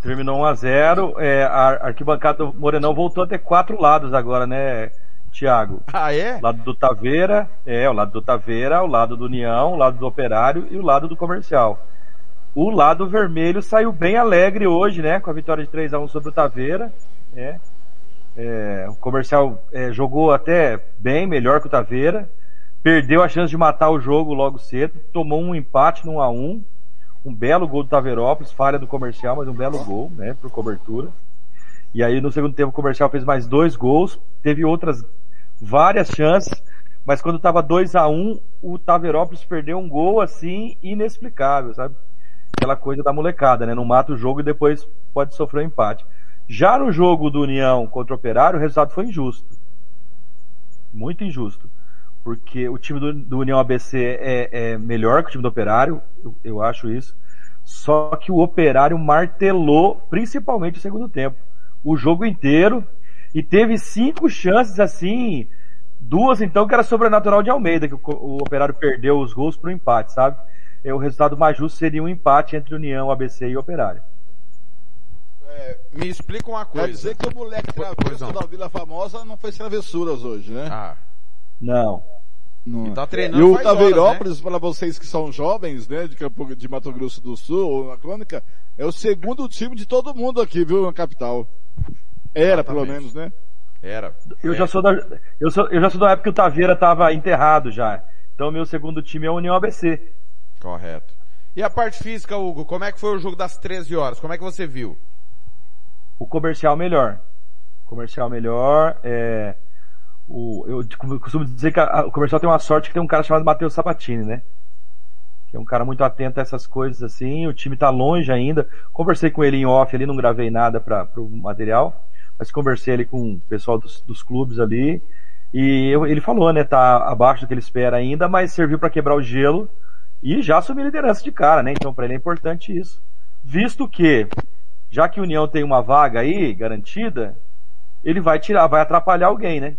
Terminou 1x0, é, a arquibancada do Morenão voltou a ter quatro lados agora, né, Thiago? Ah, é? O lado do Taveira, é, o lado do Taveira, o lado do União, o lado do Operário e o lado do Comercial. O lado vermelho saiu bem alegre hoje, né, com a vitória de 3 a 1 sobre o Taveira, né? É, o Comercial é, jogou até bem, melhor que o Taveira, perdeu a chance de matar o jogo logo cedo, tomou um empate no 1 a 1 um belo gol do Taverópolis, falha do comercial, mas um belo gol, né, por cobertura. E aí no segundo tempo o comercial fez mais dois gols, teve outras várias chances, mas quando estava 2 a 1 o Taverópolis perdeu um gol assim inexplicável, sabe? Aquela coisa da molecada, né? Não mata o jogo e depois pode sofrer um empate. Já no jogo do União contra o Operário, o resultado foi injusto. Muito injusto porque o time do, do União ABC é, é, melhor que o time do Operário, eu, eu, acho isso. Só que o Operário martelou, principalmente o segundo tempo, o jogo inteiro e teve cinco chances assim, duas então que era sobrenatural de Almeida, que o, o Operário perdeu os gols para o empate, sabe? E o resultado mais justo seria um empate entre União, ABC e Operário. É, me explica uma coisa. Quer dizer que o moleque travesso da Vila Famosa não fez travessuras hoje, né? Ah. Não. Não. E tá treinando E o Taveirópolis, para vocês que são jovens, né, de, Campo, de Mato Grosso do Sul, ou na crônica, é o segundo time de todo mundo aqui, viu, na capital. Era, pelo Exatamente. menos, né? Era. Eu É. já sou da, eu sou, eu já sou da época que o Taveira estava enterrado já. Então meu segundo time é a União ABC. Correto. E a parte física, Hugo, como é que foi o jogo das 13 horas? Como é que você viu? O comercial melhor. Comercial melhor, é, o, eu costumo dizer que a- o comercial tem uma sorte que tem um cara chamado Matheus Sabatini, né? Que é um cara muito atento a essas coisas assim. O time tá longe ainda. Conversei com ele em off ali, não gravei nada para o material, mas conversei ali com o pessoal dos, dos clubes ali. E eu- ele falou, né? Tá abaixo do que ele espera ainda, mas serviu para quebrar o gelo e já assumir liderança de cara, né? Então para ele é importante isso. Visto que, já que a União tem uma vaga aí garantida, ele vai tirar, vai atrapalhar alguém, né?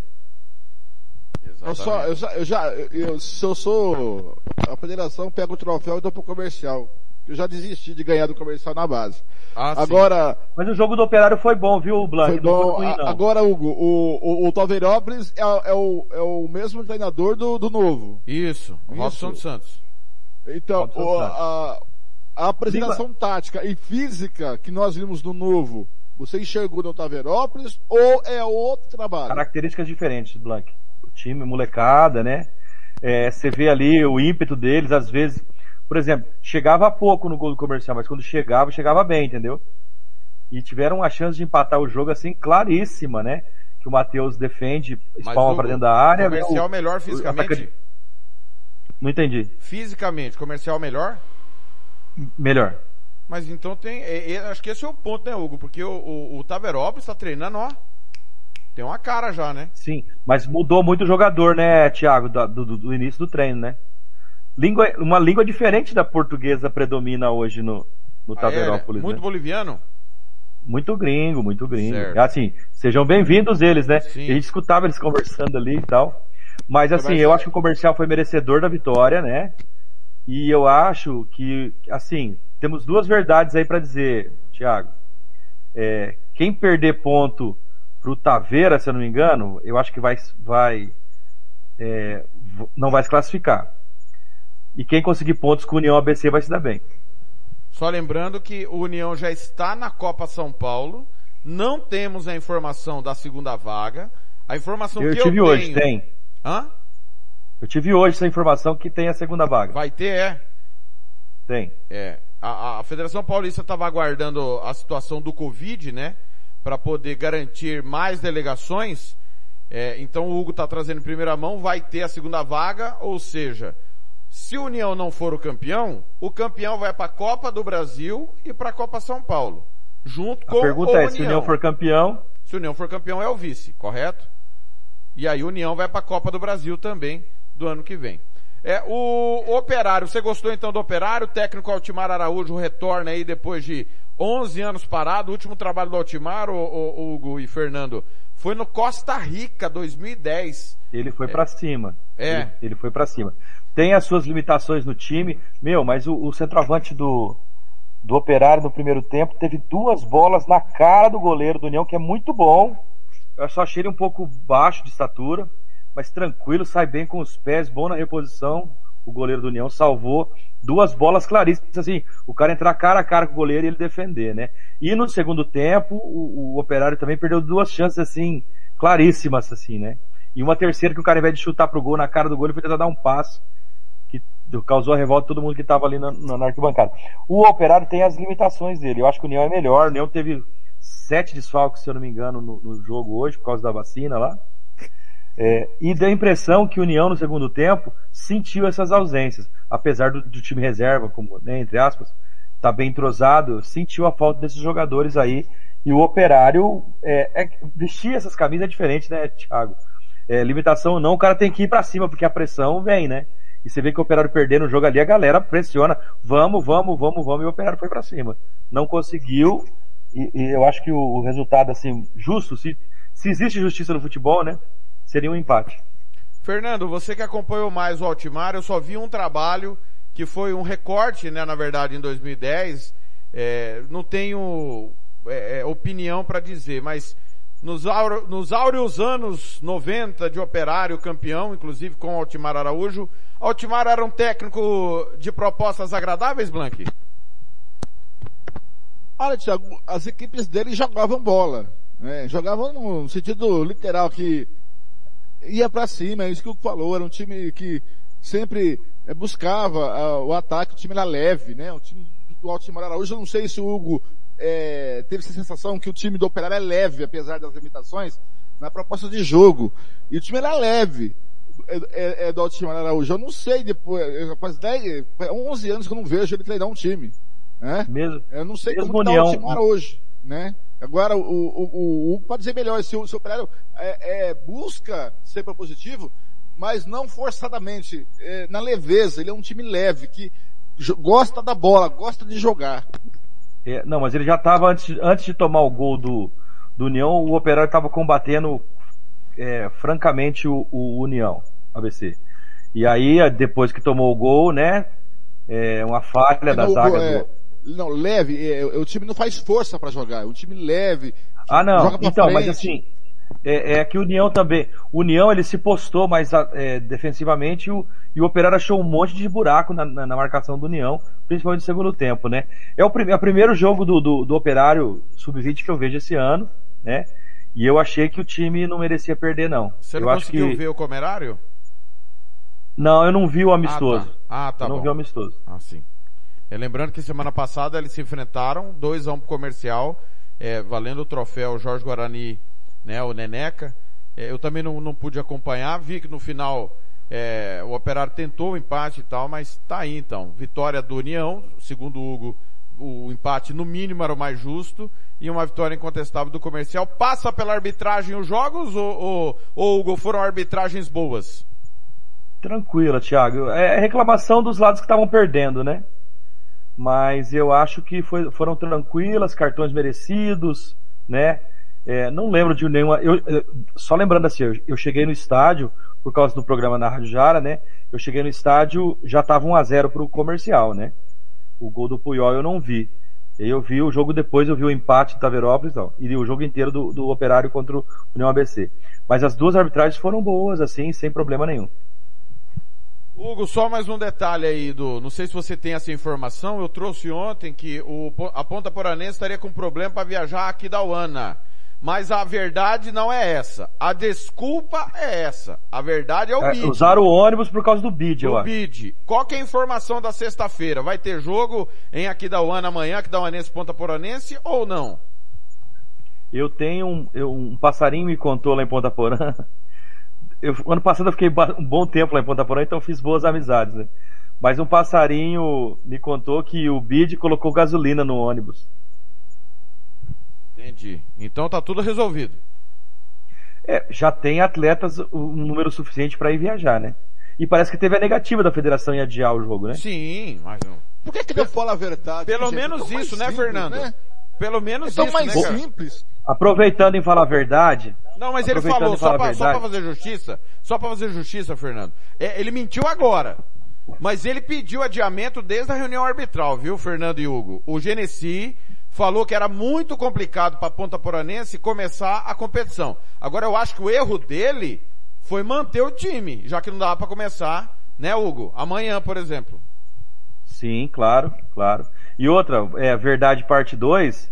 Eu, só, eu, já, eu já, eu- se eu sou a federação, pega o troféu e dou pro comercial. Eu já desisti de ganhar do comercial na base. Ah, sim. Agora, Mas o jogo do Operário foi bom, viu, Blanc? foi Não bom. foi ruim. Agora, Hugo, o, o, o Taveirópolis é, é o, é o mesmo treinador do, do novo. Isso, o Robson Santos. Então, o- Santos. a, a apresentação tática e física que nós vimos no novo, você enxergou no Taveirópolis ou é outro trabalho? Características diferentes, Blank. O time, molecada, né? É, você vê ali o ímpeto deles, às vezes, por exemplo, chegava pouco no gol do comercial, mas quando chegava, chegava bem, entendeu? E tiveram a chance de empatar o jogo assim, claríssima, né? Que o Matheus defende, espalma pra dentro da área. Comercial o- melhor o fisicamente? atacante- Não entendi. Fisicamente, comercial melhor? Melhor. Mas então tem, é- é- acho que esse é o ponto, né, Hugo? Porque o, o, o Taverópolis tá treinando, ó. Tem uma cara já, né? Sim, mas mudou muito o jogador, né, Thiago, do, do- do início do treino, né? Língua, uma língua diferente da portuguesa predomina hoje no, no Ah, é? Taverópolis. Muito né? boliviano? Muito gringo, muito gringo. Certo. Assim, sejam bem-vindos eles, né? Sim. A gente escutava eles conversando ali e tal. Mas assim, eu acho que o comercial foi merecedor da vitória, né? E eu acho que, assim, temos duas verdades aí pra dizer, Thiago. É, quem perder ponto pro Taveira, se eu não me engano, eu acho que vai, vai é, não vai se classificar. E quem conseguir pontos com o União ABC vai se dar bem. Só lembrando que o União já está na Copa São Paulo. Não temos a informação da segunda vaga. A informação Eu que tive eu hoje, tenho... tem. Hã? Eu tive hoje essa informação que tem a segunda vaga. Vai ter, é? Tem. É. A, a Federação Paulista estava aguardando a situação do Covid, né? Para poder garantir mais delegações. É, então o Hugo está trazendo em primeira mão, vai ter a segunda vaga, ou seja, se o União não for o campeão, o campeão vai para a Copa do Brasil e para a Copa São Paulo. Junto A com pergunta o é, se o União for campeão, Se o União for campeão é o vice, correto? E aí o União vai para a Copa do Brasil também do ano que vem. É, o Operário, você gostou então do Operário? O técnico Altimar Araújo retorna aí depois de 11 anos parado, o último trabalho do Altimar, o, o, Hugo e Fernando, foi no Costa Rica, 2010. Ele foi pra cima. É. Ele, ele foi pra cima. Tem as suas limitações no time. Meu, mas o, o centroavante do, do Operário no primeiro tempo teve duas bolas na cara do goleiro do União, que é muito bom. Eu só achei ele um pouco baixo de estatura, mas tranquilo, sai bem com os pés, bom na reposição. O goleiro do União salvou duas bolas claríssimas, assim, o cara entrar cara a cara com o goleiro e ele defender, né? E no segundo tempo, o, o Operário também perdeu duas chances, assim, claríssimas, assim, né? E uma terceira que o cara, ao invés de chutar pro gol na cara do gol, foi tentar dar um passe que causou a revolta de todo mundo que estava ali na, na, arquibancada. O Operário tem as limitações dele. Eu acho que o União é melhor. O União teve sete desfalques, se eu não me engano, no, no jogo hoje, por causa da vacina lá. É, e deu a impressão que o União, no segundo tempo, sentiu essas ausências. Apesar do, do time reserva, como, né, entre aspas, tá bem entrosado, sentiu a falta desses jogadores aí. E o Operário, é, é, vestir essas camisas é diferente, né, Thiago? É, limitação ou não, o cara tem que ir para cima, porque a pressão vem, né? E você vê que o Operário perdendo o jogo ali, a galera pressiona, vamos, vamos, vamos, vamos, e o Operário foi para cima. Não conseguiu, e, e, eu acho que o, o, resultado, assim, justo, se, se existe justiça no futebol, né, seria um empate. Fernando, você que acompanhou mais o Altimar, eu só vi um trabalho que foi um recorte, né, na verdade, em 2010, é, não tenho é, é opinião para dizer, mas nos, nos áureos anos 90 de operário campeão, inclusive com o Altimar Araújo, Altimar era um técnico de propostas agradáveis, Blank? Olha, Thiago, as equipes dele jogavam bola. Né? Jogavam no sentido literal que ia para cima, é isso que o falou, era um time que sempre é, buscava uh, o ataque, o time era leve, né? O time do Altimar Araújo, eu não sei se o Hugo é, teve essa sensação que o time do Operário é leve, apesar das limitações, na proposta de jogo. E o time era leve é, é, é do Altimar Araújo. Eu não sei depois, faz 10, 11 anos que eu não vejo ele treinar um time. Né? Mesmo, eu não sei mesmo como está o Altimar hoje. Né? Agora, o, o, o, pode dizer melhor, se o, se o Operário é, é, busca ser propositivo, mas não forçadamente, é, na leveza. Ele é um time leve, que gosta da bola, gosta de jogar. É, não, mas ele já estava antes, antes de tomar o gol do, do União, o Operário estava combatendo é, francamente o, o, União, ABC. E aí, depois que tomou o gol, né, é uma falha da zaga é, do... Não, leve, é, o time não faz força para jogar, é um time leve. Ah, não, então, frente. mas assim, é, é, que o União também. O União ele se postou mais é, defensivamente e o, e o Operário achou um monte de buraco na, na, na, marcação do União, principalmente no segundo tempo, né? É o, é o primeiro jogo do, do, do Operário sub-20 que eu vejo esse ano, né? E eu achei que o time não merecia perder, não. Você não eu conseguiu acho que... ver o Comerário? Não, eu não vi o amistoso. Ah, tá. Ah, tá eu não bom. vi o amistoso. Ah, sim. É, lembrando que semana passada eles se enfrentaram, 2 a 1 um pro comercial, é, valendo o troféu Jorge Guarani né, o Neneca. É, eu também não, não pude acompanhar, vi que no final é, o Operário tentou o empate e tal, mas tá aí então. Vitória do União, segundo o Hugo, o empate no mínimo era o mais justo, e uma vitória incontestável do comercial. Passa pela arbitragem os jogos ou, ou, ou Hugo, foram arbitragens boas? Tranquila, Thiago. É reclamação dos lados que estavam perdendo, né? Mas eu acho que foi, foram tranquilas, cartões merecidos, né? É, não lembro de nenhuma. Eu, só lembrando assim, eu, eu, cheguei no estádio, por causa do programa na Rádio Jara, né? Eu cheguei no estádio, já tava 1x0 pro comercial, né? O gol do Puyol eu não vi. Eu vi o jogo depois, eu vi o empate de Taverópolis, não. E o jogo inteiro do, do Operário contra o União ABC. Mas as duas arbitragens foram boas, assim, sem problema nenhum. Hugo, só mais um detalhe aí do, não sei se você tem essa informação, eu trouxe ontem que o, a Ponta Poranense estaria com problema para viajar aqui da UANA. Mas a verdade não é essa. A desculpa é essa. A verdade é o é, bid. Usaram o ônibus por causa do bid, eu o acho. bid. Qual que é a informação da sexta-feira? Vai ter jogo em Aquidauana amanhã, Aquidauanense Ponta Poranense ou não? Eu tenho um, eu, um passarinho me contou lá em Ponta Porã. Eu, ano passado eu fiquei um bom tempo lá em Ponta Porã, então fiz boas amizades, né? Mas um passarinho me contou que o BID colocou gasolina no ônibus. Entendi. Então tá tudo resolvido. É, já tem atletas um número suficiente para ir viajar, né? E parece que teve a negativa da federação em adiar o jogo, né? Sim, mas não. Por que, que não fala a verdade? Pelo menos isso, né, Fernando? Né? Pelo menos Então, isso, mais né, cara? Aproveitando em falar a verdade. Não, mas ele falou, só falar a pra, só pra verdade, fazer justiça, só pra fazer justiça, Fernando. É, ele mentiu agora. Mas ele pediu adiamento desde a reunião arbitral, viu, Fernando e Hugo? O Genesi falou que era muito complicado para Ponta Poranense começar a competição. Agora eu acho que o erro dele foi manter o time, já que não dava para começar, né, Hugo? Amanhã, por exemplo. Sim, claro, claro. E outra, é verdade parte 2,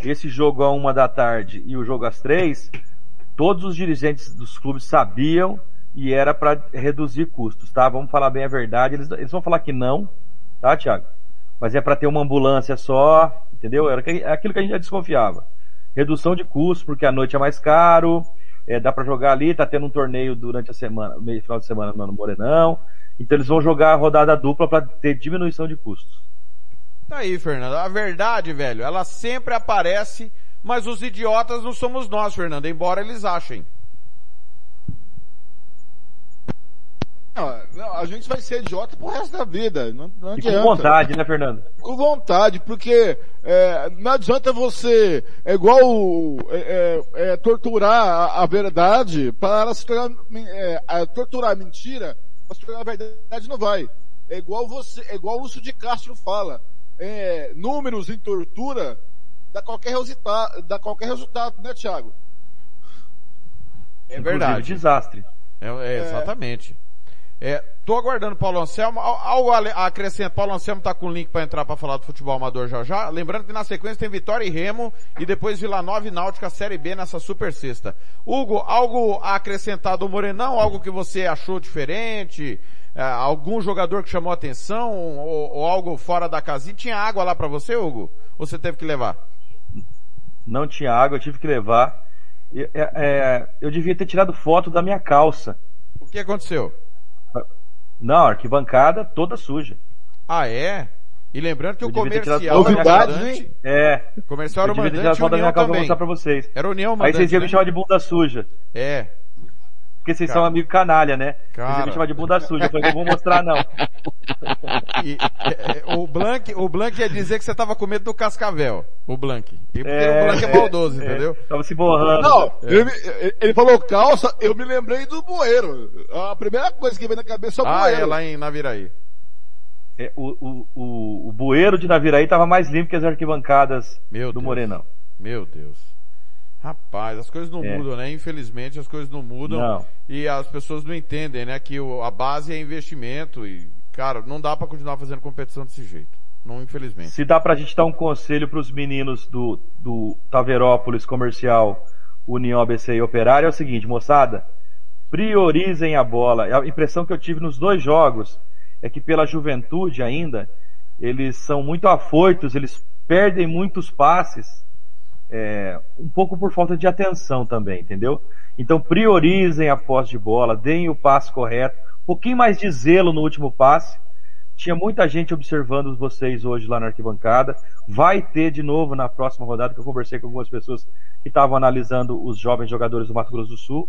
esse jogo a uma da tarde e o jogo às três, todos os dirigentes dos clubes sabiam e era para reduzir custos, tá? Vamos falar bem a verdade. Eles, eles vão falar que não, tá, Thiago? Mas é para ter uma ambulância só, entendeu? Era é aquilo que a gente já desconfiava. Redução de custos, porque a noite é mais caro, é, dá para jogar ali, tá tendo um torneio durante a semana, meio final de semana no Morenão. Então eles vão jogar a rodada dupla para ter diminuição de custos. Tá aí, Fernando. A verdade, velho, ela sempre aparece, mas os idiotas não somos nós, Fernando, embora eles achem. Não, a gente vai ser idiota pro resto da vida. Não, não E com adianta. vontade, né, Fernando? Com vontade, porque é, não adianta você, é igual é, é, é, torturar a, a verdade para ela se tornar, é, a- torturar a mentira para se tornar a verdade não vai. É igual você, é igual o Lúcio de Castro fala, é, números em tortura dá qualquer resultado, dá qualquer resultado, né, Thiago? É Inclusive, verdade. desastre. É, é, exatamente. É, tô aguardando o Paulo Anselmo. Al- Algo a acrescentar. Paulo Anselmo tá com o link para entrar para falar do futebol amador já já. Lembrando que na sequência tem Vitória e Remo e depois Vila Nova e Náutica Série B nessa super sexta. Hugo, algo a acrescentar do Morenão? Algo que você achou diferente? É, algum jogador que chamou atenção? Ou, ou algo fora da casinha? Tinha água lá para você, Hugo? Ou você teve que levar? Não tinha água, eu tive que levar. E, é, é, eu devia ter tirado foto da minha calça. O que aconteceu? Não, arquibancada toda suja. Ah, é? E lembrando que o Eu tirado comercial era o calça. mandante. É. Comercial era eu o devia ter mandante tirado e foto da minha calça pra mostrar pra vocês. Era União Aí mandante, vocês iam né? me chamar de bunda suja. É. Porque vocês Cara. são amigo canalha, né? Vocês Cara. iam me chamar de bunda suja. Eu falei, não vou mostrar não. E, é, é, o Blank, o Blank ia dizer que você tava com medo do Cascavel. O Blank. E porque É, o Blank é maldoso, é, entendeu? Tava se borrando. Não, É. ele, ele falou calça, eu me lembrei do bueiro. A primeira coisa que veio na cabeça é o Ah, bueiro. é lá em Naviraí. É, o, o, o, o bueiro de Naviraí tava mais limpo que as arquibancadas Meu do Deus. Morenão. Meu Deus. Rapaz, as coisas não É. mudam, né? Infelizmente as coisas não mudam. Não. E as pessoas não entendem, né? Que o- a base é investimento e, cara, não dá pra continuar fazendo competição desse jeito. Não, infelizmente. Se dá pra gente dar um conselho pros meninos do, do Taverópolis Comercial, União ABC e Operário é o seguinte, moçada, priorizem a bola. A impressão que eu tive nos dois jogos é que pela juventude ainda, eles são muito afoitos, eles perdem muitos passes, é, um pouco por falta de atenção também, entendeu? Então priorizem a posse de bola, deem o passe correto, um pouquinho mais de zelo no último passe. Tinha muita gente observando vocês hoje lá na arquibancada. Vai ter de novo na próxima rodada, que eu conversei com algumas pessoas que estavam analisando os jovens jogadores do Mato Grosso do Sul.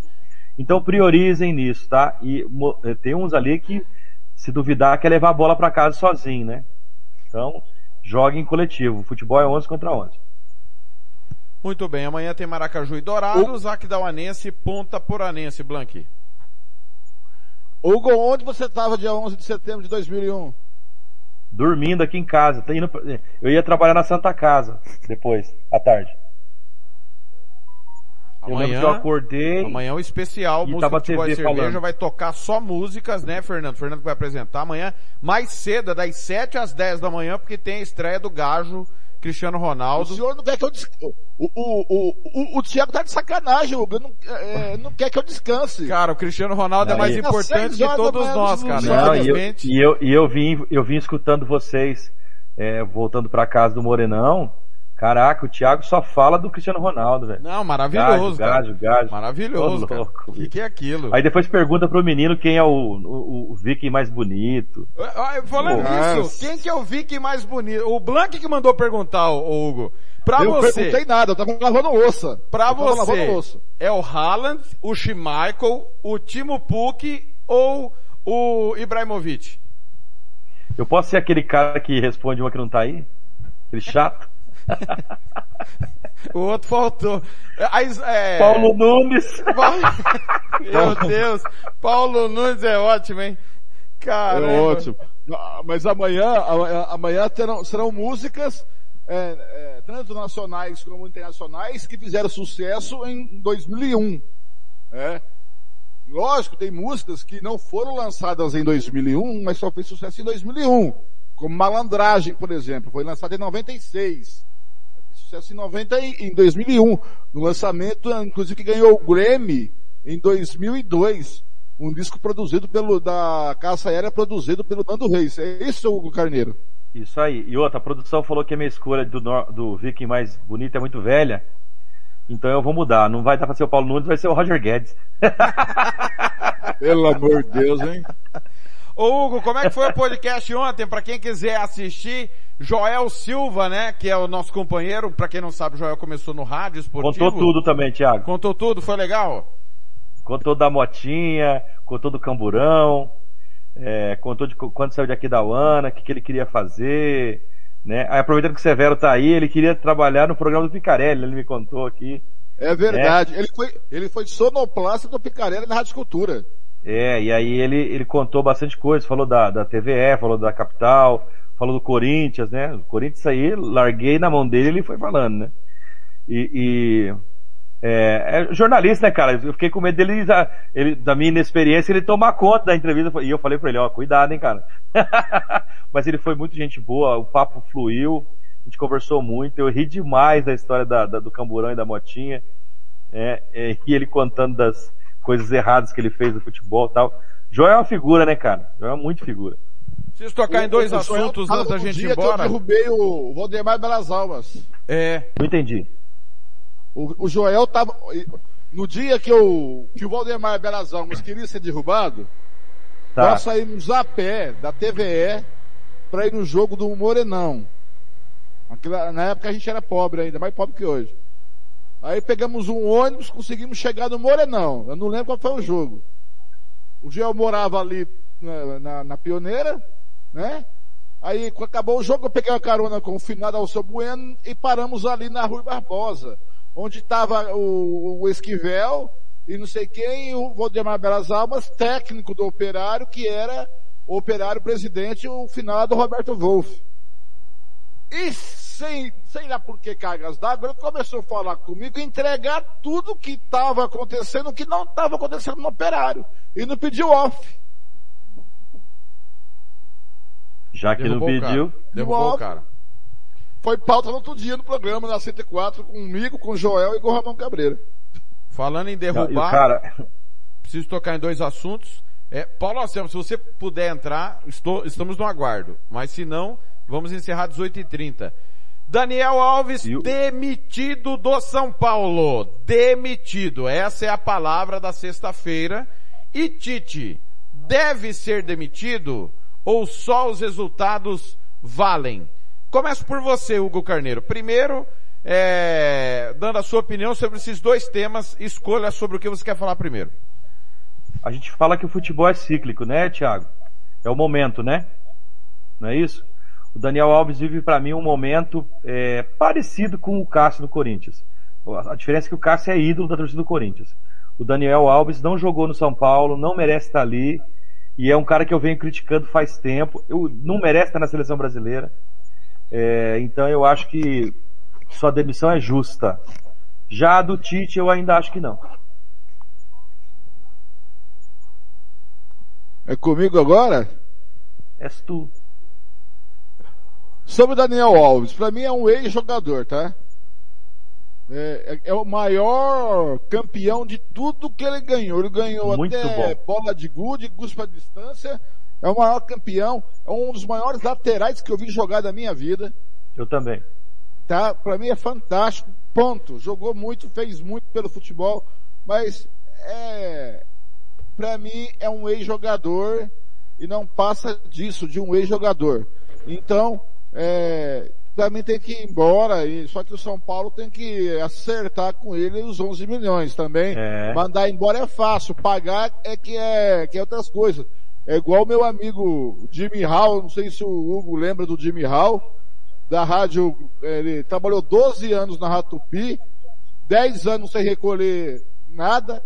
Então priorizem nisso, tá? E eh, tem uns ali que, se duvidar, quer levar a bola para casa sozinho, né? Então, joguem em coletivo. Futebol é 11 contra 11. Muito bem, amanhã tem Maracaju e Dourados, Aquidauanense e Ponta Poranense, Blank. Hugo, onde você estava dia 11 de setembro de 2001? Dormindo aqui em casa. Tô indo pra- Eu ia trabalhar na Santa Casa depois, à tarde. Eu lembro Amanhã, que eu acordei. amanhã é um especial, e música, futebol e cerveja, falando. vai tocar só músicas, né, Fernando? Fernando que vai apresentar amanhã, mais cedo, é das 7 às 10 da manhã, porque tem a estreia do Gajo, Cristiano O Ronaldo. senhor não quer que eu descanse. O, o, o, o, o Thiago tá de sacanagem, Hugo. Não, é, não quer que eu descanse. Cara, o Cristiano Ronaldo é Não, mais e- importante que todos nós, cara. Não, e eu, e eu, e eu vim, eu vim escutando vocês, é, voltando pra casa do Morenão. Caraca, o Thiago só fala do Cristiano Ronaldo, velho. Não, maravilhoso, Gajo, cara. gajo, gajo. Maravilhoso, Ô, cara. louco, O que, é aquilo? Aí depois pergunta pro menino quem é o, o, o Viking mais bonito. Falando Nossa. nisso, quem que é o Viking mais bonito? O Blank que mandou perguntar, ô, Hugo. Pra eu você, perguntei nada, eu tava lavando louça. pra eu você, louça. é o Haaland, o Schmeichel, o Timo Puk ou o Ibrahimovic? Eu posso ser aquele cara que responde uma que não tá aí? Aquele chato? O outro faltou. Aí, é... Paulo Nunes. Meu Deus. Paulo Nunes é ótimo, hein? Caramba. É ótimo. Mas amanhã, amanhã terão, serão músicas é, é, tanto nacionais como internacionais que fizeram sucesso em 2001. É. Lógico, tem músicas que não foram lançadas em 2001, mas só fez sucesso em 2001. Como Malandragem, por exemplo, foi lançada em 96. Sucesso em 90 e- em 2001. No lançamento, inclusive, que ganhou o Grammy em 2002. Um disco produzido pelo, da Caça Aérea, produzido pelo Nando Reis. É isso, Hugo Carneiro? Isso aí. E outra, a produção falou que a minha escolha do, do Viking mais bonita é muito velha. Então eu vou mudar. Não vai dar pra ser o Paulo Nunes, vai ser o Roger Guedes. Pelo amor de Deus, hein? Ô Hugo, como é que foi o podcast ontem? Pra quem quiser assistir, Joel Silva, né? Que é o nosso companheiro. Pra quem não sabe, o Joel começou no rádio esportivo. Contou tudo também, Thiago. Contou tudo, foi legal? Contou da motinha, contou do camburão, é, contou de quando saiu de aqui da Uana, o que, que ele queria fazer, né? Aí, aproveitando que o Severo tá aí, ele queria trabalhar no programa do Picarelli, ele me contou aqui. É verdade. Ele foi, ele foi sonoplasta do Picarelli na Rádio Cultura. É, e aí ele, ele contou bastante coisa, falou da, da TVE, falou da Capital, falou do Corinthians, né? O Corinthians aí, larguei na mão dele ele foi falando, né? E, e, é, é jornalista, né, cara? Eu fiquei com medo dele, da- ele, da minha inexperiência, ele tomar conta da entrevista. E eu falei pra ele, ó, cuidado, hein, cara. Mas ele foi muito gente boa, o papo fluiu, a gente conversou muito, eu ri demais da história da, da- do camburão e da motinha. É, é, e ele contando das coisas erradas que ele fez no futebol e tal. Joel é uma figura, né, cara? Joel é muito figura. Preciso tocar em dois assuntos antes da no gente ir dia que embora. Eu derrubei o Valdemar Belas Almas. É. Não entendi. O, o Joel tava. No dia que, eu, que o Valdemar Belas Almas queria ser derrubado, Tá. nós saímos a pé da TVE para ir no jogo do Morenão. Aquela- na época a gente era pobre ainda, mais pobre que hoje. Aí pegamos um ônibus, conseguimos chegar no Morenão. Eu não lembro qual foi o jogo. O Joel morava ali na, na, na pioneira, né? Aí acabou o jogo, eu peguei uma carona com o finado Alceu Bueno e paramos ali na Rui Barbosa, onde estava o, o Esquivel e não sei quem, o Valdemar Belas Almas, técnico do operário, que era o operário presidente, o finado Roberto Wolff. E sem, sei lá por que cargas d'água, ele começou a falar comigo, entregar tudo que estava acontecendo, que não estava acontecendo no operário. E não pediu off. Já que Derrubou não o cara. pediu. Derrubou o off. cara. Foi pauta no outro dia no programa, na 104, comigo, com o Joel e com o Ramon Cabreira. Falando em o derrubar, cara, preciso tocar em dois assuntos. É, Paulo Anselmo, se você puder entrar, estou- estamos no aguardo. Mas se não, vamos encerrar 18h30. Daniel Alves o- demitido do São Paulo. Demitido. Essa é a palavra da sexta-feira. E Tite deve ser demitido ou só os resultados valem? Começo por você, Hugo Carneiro. Primeiro, é, dando a sua opinião sobre esses dois temas, escolha sobre o que você quer falar primeiro. a gente fala que o futebol é cíclico, né, Thiago? É o momento, né? Não é isso? O Daniel Alves vive para mim um momento é, parecido com o Cássio no Corinthians. A diferença é que o Cássio é ídolo da torcida do Corinthians. O Daniel Alves não jogou no São Paulo, não merece estar ali. E é um cara que eu venho criticando faz tempo. Eu, não merece estar na seleção brasileira. É, então eu acho que sua demissão é justa. Já a do Tite eu ainda acho que não. É comigo agora? És tu. Sobre o Daniel Alves, pra mim é um ex-jogador, tá? É, é- é o maior campeão de tudo que ele ganhou. Ele ganhou Muito até bom. bola de gude, cuspa à distância. É o maior campeão. É um dos maiores laterais que eu vi jogar da minha vida. Eu também. tá? Para mim é fantástico. Ponto. Jogou muito, fez muito pelo futebol, mas é para mim é um ex-jogador e não passa disso de um ex-jogador. Então, é, mim tem que ir embora e só que o São Paulo tem que acertar com ele os 11 milhões também. É. Mandar embora é fácil, pagar é que é que é outras coisas. É igual meu amigo Jimmy Hall, não sei se o Hugo lembra do Jimmy Hall, da rádio, ele trabalhou 12 anos na Rádio Tupi, 10 anos sem recolher nada,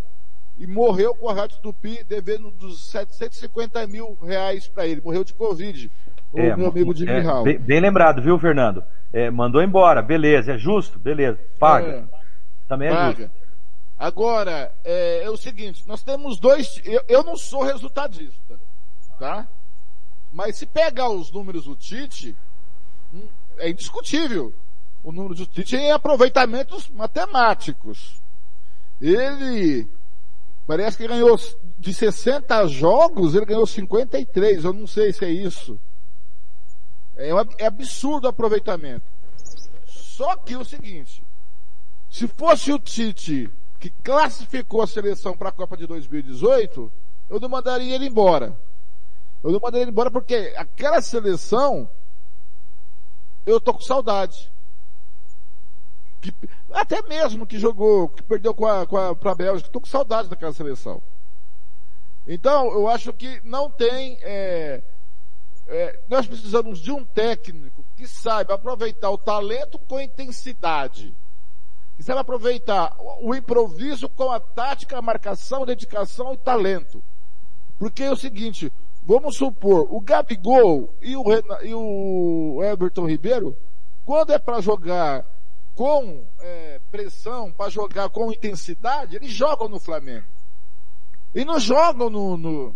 e morreu com a Rádio Tupi devendo dos 750 mil reais para ele. Morreu de Covid. O É, meu amigo de é, bem, bem lembrado, viu, Fernando? É, mandou embora, beleza, é justo, beleza, paga. É. Também é Paga. justo. Agora, é, é o seguinte, nós temos dois. Eu, eu não sou resultadista, tá? Mas se pegar os números do Tite, hum, é indiscutível. O número do Tite em aproveitamentos matemáticos. Ele parece que ganhou de 60 jogos, ele ganhou 53. Eu não sei se é isso. É, ab- é absurdo o aproveitamento. Só que o seguinte, se fosse o Tite que classificou a seleção para a Copa de 2018, eu não mandaria ele embora. Eu não mandaria ele embora porque aquela seleção eu tô com saudade. Que- até mesmo que jogou, que perdeu com a, com a, pra Bélgica, tô com saudade daquela seleção. Então, eu acho que não tem, é, é, nós precisamos de um técnico que saiba aproveitar o talento com intensidade. Que saiba aproveitar o improviso com a tática, a marcação, dedicação e talento. Porque é o seguinte, vamos supor, o Gabigol e o, Rena- e o Everton Ribeiro, quando é para jogar com é, pressão, para jogar com intensidade, eles jogam no Flamengo. E não jogam no, no,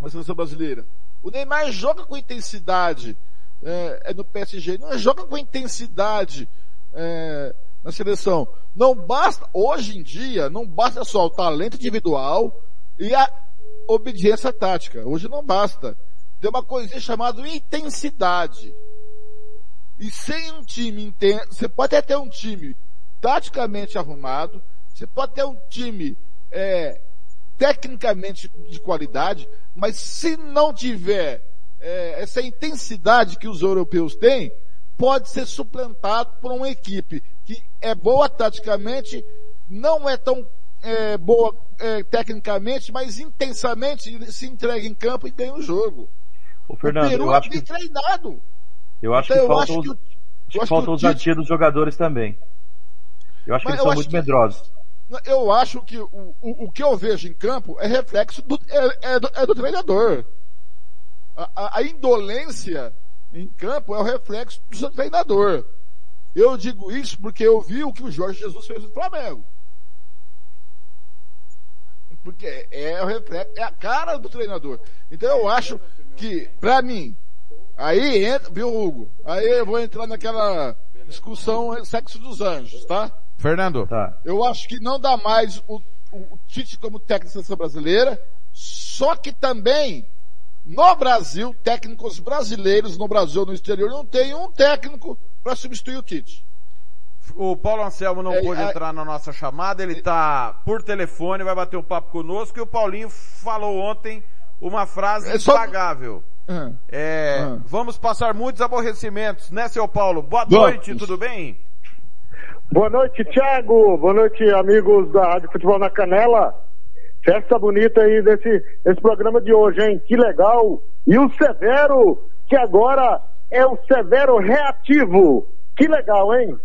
na seleção brasileira. O Neymar joga com intensidade é, é no PSG, não joga com intensidade é, na seleção. Não basta, hoje em dia, não basta só o talento individual e a obediência tática. Hoje não basta. Tem uma coisinha chamada intensidade. E sem um time intenso, você pode até ter um time taticamente arrumado, você pode ter um time é, tecnicamente de qualidade, mas se não tiver é, essa intensidade que os europeus têm, pode ser suplantado por uma equipe que é boa taticamente, não é tão é, boa é, tecnicamente, mas intensamente se entrega em campo e ganha o jogo. Ô, Fernando, o Peru eu é acho bem que, treinado. eu acho Então, que eu falta, acho que o- acho que falta que o ousadia dos jogadores também. Eu acho que Mas eles eu são muito que- medrosos. Eu acho que o, o, o que eu vejo em campo é reflexo do, é, é do, é do treinador. A, a- a indolência em campo é o reflexo do seu treinador. Eu digo isso porque eu vi o que o Jorge Jesus fez no Flamengo. Porque é o reflexo, é a cara do treinador. Então eu acho que, pra mim, aí entra, viu, Hugo? Aí eu vou entrar naquela discussão sexo dos anjos, tá? Fernando. Tá. Eu acho que não dá mais o, o, o Tite como técnico da seleção brasileira, só que também no Brasil, técnicos brasileiros no Brasil ou no exterior não tem um técnico para substituir o Tite. O Paulo Anselmo não É, pôde é- entrar na nossa chamada, ele tá por telefone, vai bater um papo conosco e o Paulinho falou ontem uma frase É só- impagável. Ah, É, Ah. vamos passar muitos aborrecimentos, né, seu Paulo? Boa Vamos. noite, tudo bem? Boa noite, Thiago. Boa noite, amigos da Rádio Futebol na Canela. Festa bonita aí desse, desse programa de hoje, hein? Que legal. E o Severo, que agora é o Severo reativo. Que legal, hein?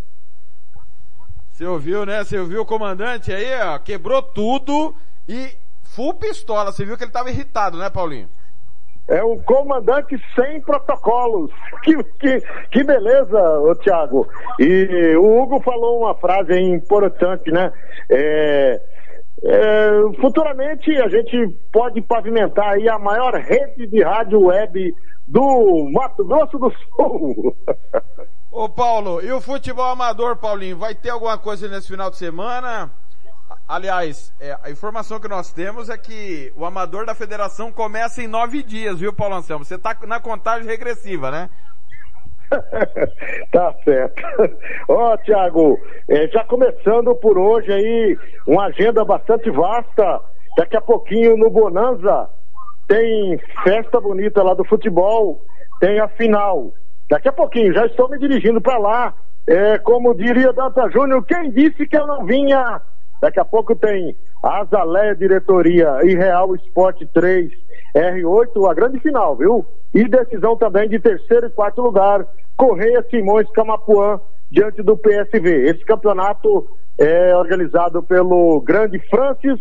Você ouviu, né? Você ouviu o comandante aí, ó, quebrou tudo e full pistola. Você viu que ele tava irritado, né, Paulinho? É um comandante sem protocolos. Que, que, que beleza, ô Thiago. E o Hugo falou uma frase importante, né? É, é, futuramente a gente pode pavimentar aí a maior rede de rádio web do Mato Grosso do Sul. Ô Paulo, e o futebol amador, Paulinho, vai ter alguma coisa nesse final de semana? Aliás, é, a informação que nós temos é que o amador da federação começa em nove dias, viu, Paulo Anselmo? Você tá na contagem regressiva, né? tá certo. Ó, Tiago, já começando por hoje aí, uma agenda bastante vasta. Daqui a pouquinho no Bonanza tem festa bonita lá do futebol, tem a final. Daqui a pouquinho, já estou me dirigindo para lá. É, como diria Danta Júnior, quem disse que eu não vinha? Daqui a pouco tem Azaleia Diretoria e Real Esporte 3, R8, a grande final, viu? E decisão também de terceiro e quarto lugar Correia Simões Camapuã diante do PSV. Esse campeonato é organizado pelo grande Francis.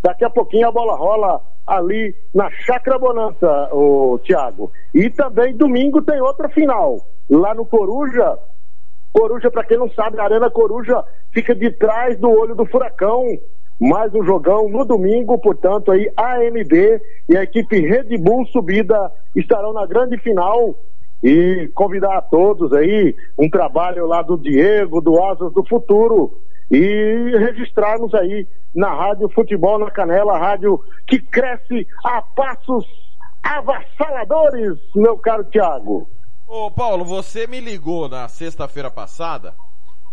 Daqui a pouquinho a bola rola ali na Chácara Bonança, o Thiago. E também domingo tem outra final. Lá no Coruja, Coruja, para quem não sabe, a Arena Coruja fica de trás do olho do furacão. Mais um jogão no domingo, portanto, aí AMD e a equipe Red Bull Subida estarão na grande final e convidar a todos aí um trabalho lá do Diego, do Asas do Futuro e registrarmos aí na Rádio Futebol na Canela, rádio que cresce a passos avassaladores, meu caro Tiago. Ô Paulo, você me ligou na sexta-feira passada.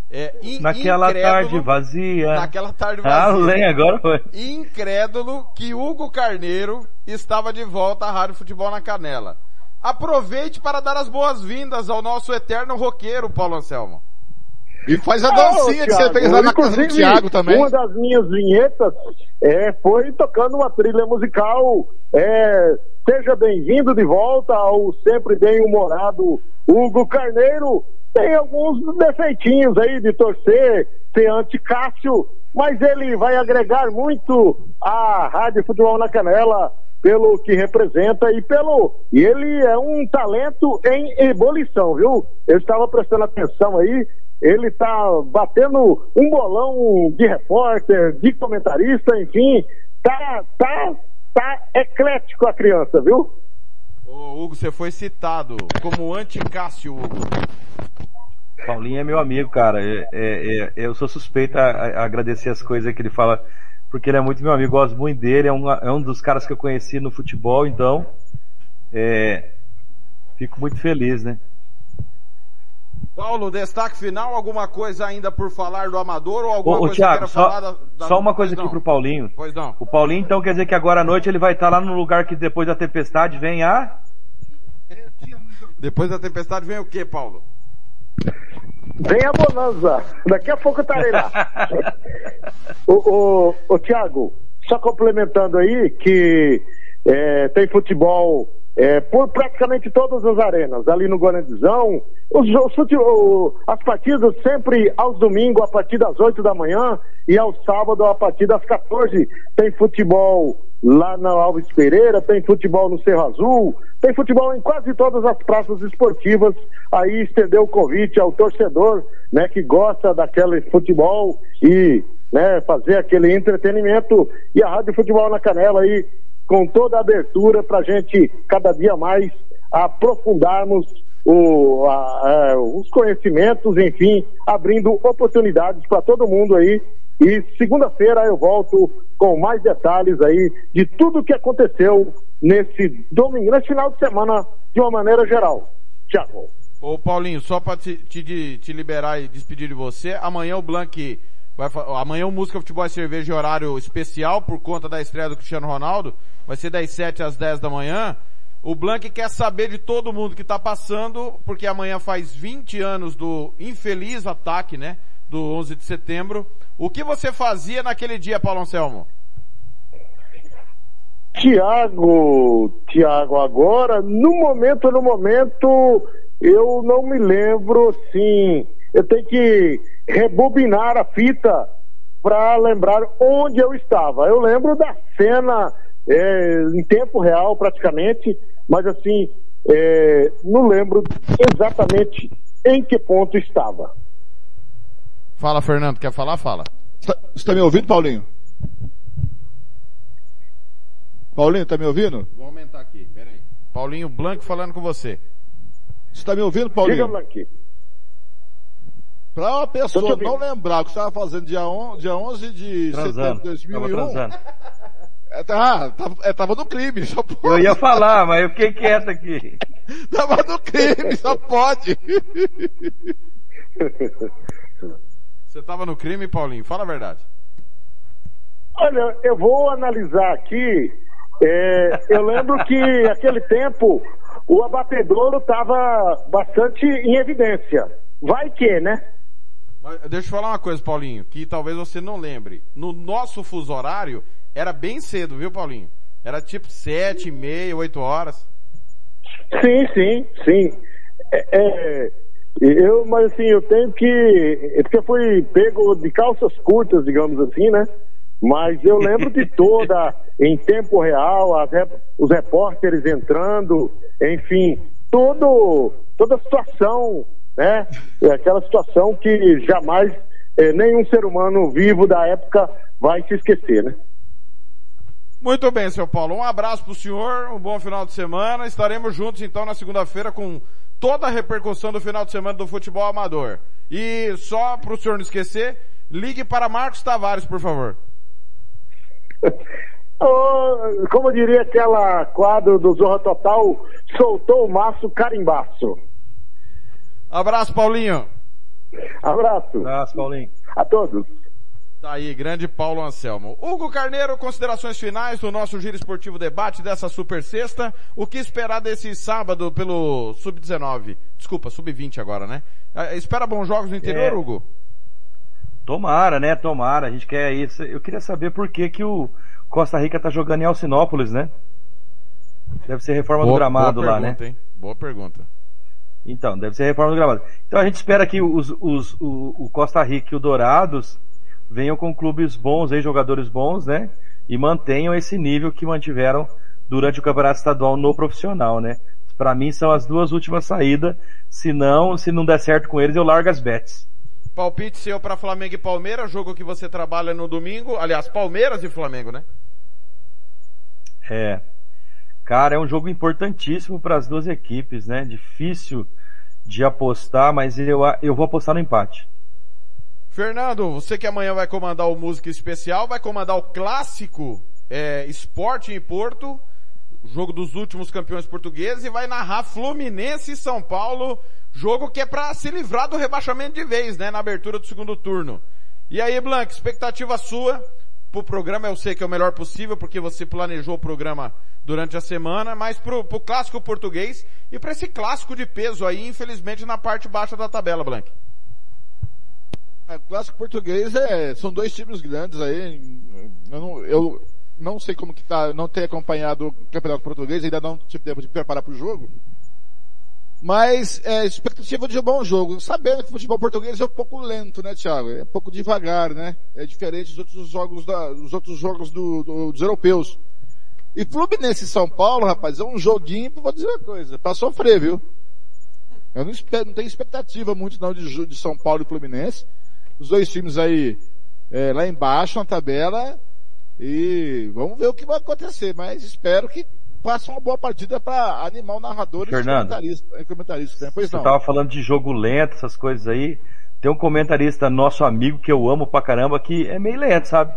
É, in, Naquela tarde vazia. Naquela tarde Ah, vazia. lembro, agora foi. Incrédulo que Hugo Carneiro estava de volta à Rádio Futebol na Canela. Aproveite para dar as boas-vindas ao nosso eterno roqueiro, Paulo Anselmo. E faz a Ah, dancinha ô, que você fez lá na casa do Thiago também. Uma das minhas vinhetas é, foi tocando uma trilha musical. É, seja bem-vindo de volta ao sempre bem-humorado Hugo Carneiro. Tem alguns defeitinhos aí de torcer, ser anti-Cássio, mas ele vai agregar muito à Rádio Futebol na Canela pelo que representa e pelo e ele é um talento em ebulição, viu? Eu estava prestando atenção aí, ele tá batendo um bolão de repórter, de comentarista, enfim, tá tá tá eclético a criança, viu? Ô, Hugo, você foi citado como anti-Cássio, Hugo. Paulinho é meu amigo, cara. É- é- é- eu sou suspeito a, a agradecer as coisas que ele fala, porque ele é muito meu amigo, gosto muito dele, é um, é um dos caras que eu conheci no futebol, então é, fico muito feliz, né? Paulo, destaque final, alguma coisa ainda por falar do Amador ou alguma Ô, ô coisa que Thiago, queira só, falar da, da- só uma coisa Pois aqui não. pro Paulinho. Pois não. O Paulinho, então, quer dizer que agora à noite ele vai estar lá no lugar que depois da tempestade vem a. Depois da tempestade vem o que, Paulo? Vem a bonança. Daqui a pouco eu estarei lá. o, o, o Tiago, só complementando aí que é, tem futebol é, por praticamente todas as arenas. Ali no Guarandizão, os, os as partidas sempre aos domingos a partir das 8 da manhã e ao sábado a partir das 14. Tem futebol lá na Alves Pereira, tem futebol no Cerro Azul, tem futebol em quase todas as praças esportivas. Aí estendeu o convite ao torcedor, né, que gosta daquele futebol e, né, fazer aquele entretenimento. E a Rádio Futebol na Canela aí, com toda a abertura pra gente cada dia mais aprofundarmos o, a- a- os conhecimentos, enfim, abrindo oportunidades para todo mundo aí. E segunda-feira eu volto com mais detalhes aí de tudo que aconteceu nesse domingo, nesse final de semana, de uma maneira geral. Tchau. Ô Paulinho, só pra te, te, te liberar e despedir de você, amanhã o Blank vai amanhã o Música Futebol e Cerveja horário especial por conta da estreia do Cristiano Ronaldo, vai ser das 7 às 10 da manhã. O Blank quer saber de todo mundo que tá passando, porque amanhã faz 20 anos do infeliz ataque, né, do 11 de setembro. O que você fazia naquele dia, Paulo Anselmo? Tiago, Tiago, agora, no momento, no momento, eu não me lembro, sim. Eu tenho que rebobinar a fita para lembrar onde eu estava. Eu lembro da cena é, em tempo real, praticamente, mas assim, é, não lembro exatamente em que ponto estava. Fala, Fernando, quer falar? Fala. Você tá- você tá me ouvindo, Paulinho? Paulinho, tá me ouvindo? Vou aumentar aqui, peraí. Paulinho Blanco falando com você. Você tá me ouvindo, Paulinho? Diga, Blanqui. Pra uma pessoa não lembrar o que você estava fazendo dia, on, dia 11 de Transando. setembro de Tava 2001, transando. é, tá, tava, é, tava no crime, só pode. Eu ia falar, mas eu fiquei quieto aqui. Tava no crime, só pode. Você tava no crime, Paulinho? Fala a verdade. Olha, eu vou analisar aqui. É, eu lembro que aquele tempo o abatedouro estava bastante em evidência. Vai que, né? Deixa eu falar uma coisa, Paulinho, que talvez você não lembre. No nosso fuso horário, era bem cedo, viu, Paulinho? Era tipo sete, e meia, oito horas. Sim, sim, sim. É, é, eu, mas assim, eu tenho que. É porque eu fui pego de calças curtas, digamos assim, né? Mas eu lembro de toda, em tempo real, rep- os repórteres entrando, enfim, tudo, toda a situação, né? É aquela situação que jamais eh, nenhum ser humano vivo da época vai se esquecer, né? Muito bem, seu Paulo. Um abraço pro senhor, um bom final de semana. Estaremos juntos então na segunda-feira com toda a repercussão do final de semana do futebol amador. E só pro senhor não esquecer, ligue para Marcos Tavares, por favor. Como diria aquela quadro do Zorra Total, soltou o maço carimbaço. Abraço, Paulinho. Abraço. Abraço, Paulinho. A todos. Tá aí, grande Paulo Anselmo. Hugo Carneiro, considerações finais do nosso Giro Esportivo Debate dessa super sexta. O que esperar desse sábado pelo Sub-19? Desculpa, Sub-20 agora, né? Ah, Espera bons jogos no interior, É. Hugo? Tomara, né? Tomara. A gente quer isso. Eu queria saber por que, que o Costa Rica tá jogando em Alcinópolis, né? Deve ser reforma do Boa- gramado boa lá, né? pergunta, hein? Boa pergunta. Então, deve ser reforma do gramado. Então a gente espera que os, os- o, o Costa Rica e o Dourados venham com clubes bons, aí, jogadores bons, né? E mantenham esse nível que mantiveram durante o campeonato estadual no profissional, né? Para mim são as duas últimas saídas. Se não, se não der certo com eles, eu largo as bets. Palpite seu para Flamengo e Palmeiras, jogo que você trabalha no domingo. Aliás, Palmeiras e Flamengo, né? É. Cara, é um jogo importantíssimo para as duas equipes, né? Difícil de apostar, mas eu, eu vou apostar no empate. Fernando, você que amanhã vai comandar o Música Especial, vai comandar o clássico é, Esporte em Porto, jogo dos últimos campeões portugueses, e vai narrar Fluminense e São Paulo, jogo que é para se livrar do rebaixamento de vez, né, na abertura do segundo turno. E aí, Blanc, expectativa sua pro programa, eu sei que é o melhor possível, porque você planejou o programa durante a semana, mas pro, pro clássico português e para esse clássico de peso aí, infelizmente, na parte baixa da tabela, Blanc. É, clássico português é, são dois times grandes aí. Eu não, eu não sei como que tá, não tenho acompanhado o campeonato português, ainda não tive tempo de preparar para o jogo. Mas é, expectativa de um bom jogo. Sabendo que o futebol português é um pouco lento, né, Thiago? É um pouco devagar, né? É diferente dos outros jogos, da, dos outros jogos do, do- dos europeus. E Fluminense e São Paulo, rapaz, é um joguinho, vou dizer uma coisa, pra sofrer, viu? Eu não, espero, não tenho expectativa muito não de, de São Paulo e Fluminense. Os dois times aí é, lá embaixo na tabela e vamos ver o que vai acontecer, mas espero que faça uma boa partida para animar o narrador e os Fernando. comentaristas. comentaristas né? Pois Você não. tava falando de jogo lento, essas coisas aí. Tem um comentarista nosso amigo que eu amo pra caramba que é meio lento, sabe?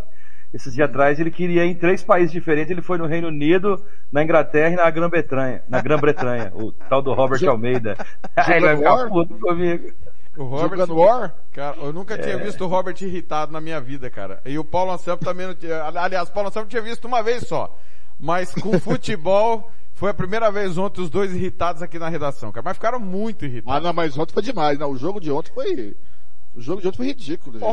Esses dias atrás ele queria ir em três países diferentes. Ele foi no Reino Unido, na Inglaterra e na Grã-Bretanha. Na Grã-Bretanha, o tal do Robert Almeida. Ele vai Jogando ficar War? puto comigo. O Robert, Jogando War? Cara, eu nunca tinha É. visto o Robert irritado na minha vida, cara. E o Paulo Anselmo também não tinha, aliás, o Paulo Anselmo tinha visto uma vez só. Mas com futebol, foi a primeira vez ontem os dois irritados aqui na redação, cara. Mas ficaram muito irritados. Ah, não, mas ontem foi demais, não. O jogo de ontem foi, o jogo de ontem foi ridículo. gente.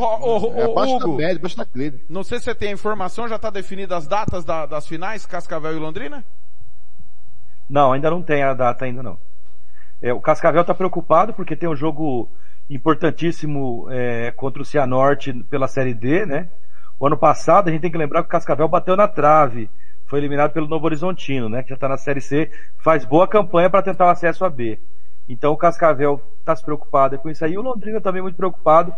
É abaixo Hugo. da média, abaixo da clínica. Não sei se você tem a informação, já tá definida as datas da- das finais, Cascavel e Londrina? Não, ainda não tem a data ainda não. É, o Cascavel está preocupado porque tem um jogo importantíssimo é, contra o Cianorte pela Série D, né? O ano passado a gente tem que lembrar que o Cascavel bateu na trave, foi eliminado pelo Novo Horizontino, né? Que já está na Série C, faz boa campanha para tentar o acesso a B. Então o Cascavel está se preocupado com isso aí. E o Londrina também muito preocupado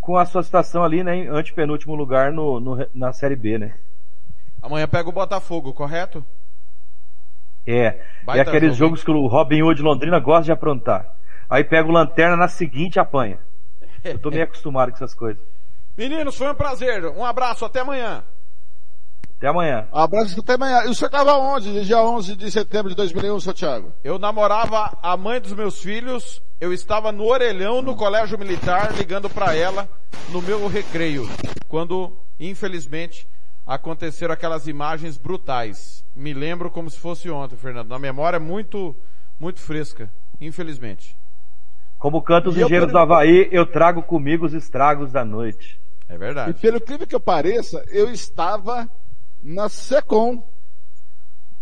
com a sua situação ali, né? Em antepenúltimo lugar no, no- na Série B, né? Amanhã pega o Botafogo, correto? É, Baita é aqueles jogo, jogos que o Robin Hood Londrina gosta de aprontar. Aí pega o Lanterna na seguinte apanha. Eu tô meio acostumado com essas coisas. Meninos, foi um prazer. Um abraço, até amanhã. Até amanhã. Abraço até amanhã. E o senhor estava onde, dia 11 de setembro de 2001, seu Thiago? Eu namorava a mãe dos meus filhos, eu estava no orelhão no colégio militar ligando para ela no meu recreio, quando, infelizmente, aconteceram aquelas imagens brutais. Me lembro como se fosse ontem, Fernando. Na memória muito, muito fresca, infelizmente. Como canta os E engenheiros do Havaí, eu trago comigo os estragos da noite. É E verdade. pelo incrível que eu pareça, eu estava na SECOM,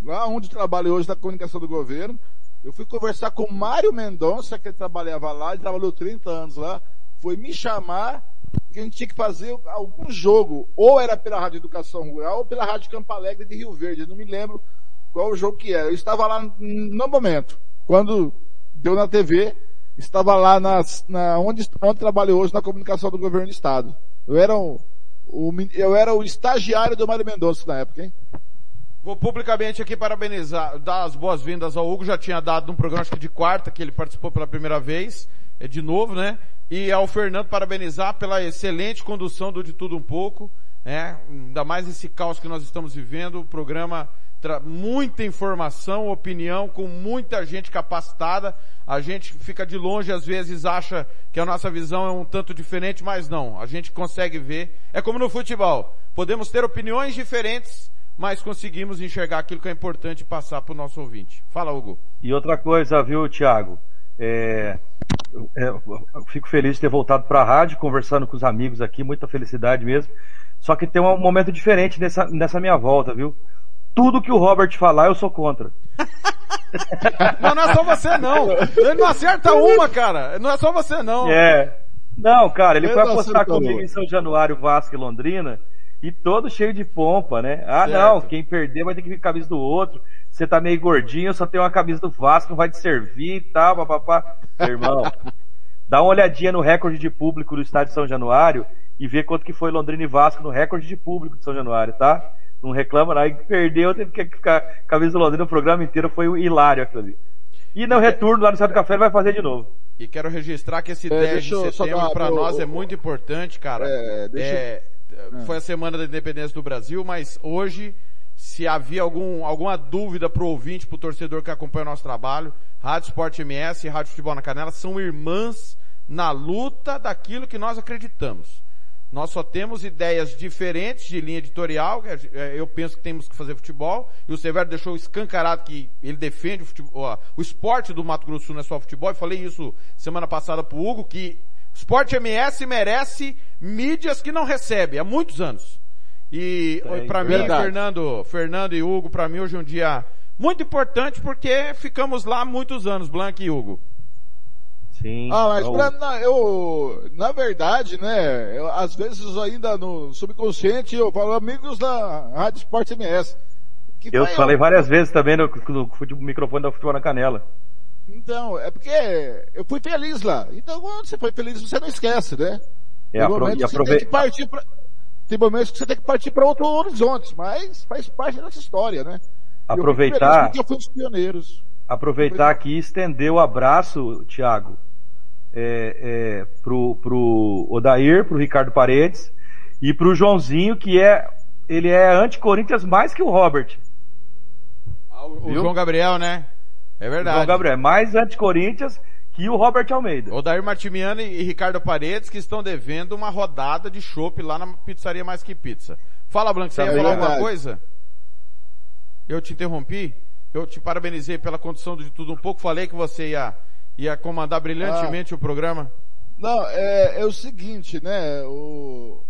lá onde trabalho hoje na comunicação do governo, Eu fui conversar com o Mário Mendonça, que ele trabalhava lá, ele trabalhou 30 anos lá, foi me chamar que a gente tinha que fazer algum jogo, ou era pela Rádio Educação Rural, ou pela Rádio Campo Alegre de Rio Verde, eu não me lembro qual o jogo que era. Eu estava lá no momento, quando deu na TV, estava lá nas, na, onde, onde trabalho hoje, na comunicação do governo do estado. Eu era o, o eu era o estagiário do Mário Mendonça na época, hein? Vou publicamente aqui parabenizar, dar as boas-vindas ao Hugo, já tinha dado num programa acho que de quarta, que ele participou pela primeira vez, é de novo, né? E ao Fernando parabenizar pela excelente condução do De Tudo Um Pouco, né? Ainda mais esse caos que nós estamos vivendo, o programa muita informação, opinião, com muita gente capacitada. A gente fica de longe, às vezes acha que a nossa visão é um tanto diferente, mas não. A gente consegue ver. É como no futebol. Podemos ter opiniões diferentes, mas conseguimos enxergar aquilo que é importante passar para o nosso ouvinte. Fala, Hugo. E outra coisa, viu, Thiago? É, é, fico feliz de ter voltado para a rádio, conversando com os amigos aqui, muita felicidade mesmo. Só que tem um momento diferente nessa, nessa minha volta, viu? Tudo que o Robert falar, eu sou contra. não, não é só você não. Ele não acerta uma, cara. Não é só você não. É. Não, cara, ele foi apostar comigo em São Januário, Vasco e Londrina, e todo cheio de pompa, né? Ah, certo. não, quem perder vai ter que vir com a camisa do outro. Você tá meio gordinho, só tem uma camisa do Vasco, não vai te servir e tal, papapá. Irmão, dá uma olhadinha no recorde de público do estádio de São Januário e vê quanto que foi Londrina e Vasco no recorde de público de São Januário, tá? Não reclama, aí perdeu, teve que ficar camisa do Londrina o programa inteiro, foi um hilário aquilo ali. E no retorno lá no Estado do Café ele vai fazer de novo. E quero registrar que esse é, 10 de setembro para nós é muito importante, cara. É, é, foi a semana da independência do Brasil, mas hoje, se havia algum, alguma dúvida pro ouvinte, pro torcedor que acompanha o nosso trabalho, Rádio Sport MS e Rádio Futebol na Canela são irmãs na luta daquilo que nós acreditamos. Nós só temos ideias diferentes de linha editorial. É, eu penso que temos que fazer futebol. E o Severo deixou escancarado que ele defende o, futebol, o esporte do Mato Grosso Sul não é só futebol. Eu falei isso semana passada pro Hugo, que o esporte MS merece mídias que não recebe há muitos anos. E é, para mim, Fernando, Fernando e Hugo, para mim hoje é um dia muito importante porque ficamos lá muitos anos, Blanc e Hugo. Sim. Ah, mas pra, na, eu, na verdade, né, eu, às vezes ainda no subconsciente eu falo amigos da Rádio Esporte MS. eu falei eu... várias vezes também no, no, no microfone da Futebol na Canela. Então, é porque eu fui feliz lá. Então, quando você foi feliz, você não esquece, né? É, tem momentos aprove... você tem que partir pra... Tem momentos que você tem que partir para outro horizonte, mas faz parte dessa história, né? Aproveitar. Eu, eu fui um dos pioneiros. Aproveitar aqui e estender o abraço, Thiago, é, é, pro, pro Odair, pro Ricardo Paredes e pro Joãozinho, que é ele é anti-Corinthians mais que o Robert. Ah, o, o João Gabriel, né? É verdade. O João Gabriel é mais anti-Corinthians que o Robert Almeida. Odair Martimiano e Ricardo Paredes que estão devendo uma rodada de chopp lá na pizzaria Mais Que Pizza. Fala, Blanco, você é ia falar alguma coisa? Eu te interrompi? Eu te parabenizei pela condução de tudo um pouco, falei que você ia ia comandar brilhantemente ah, o programa? Não, é, é, o seguinte, né? O,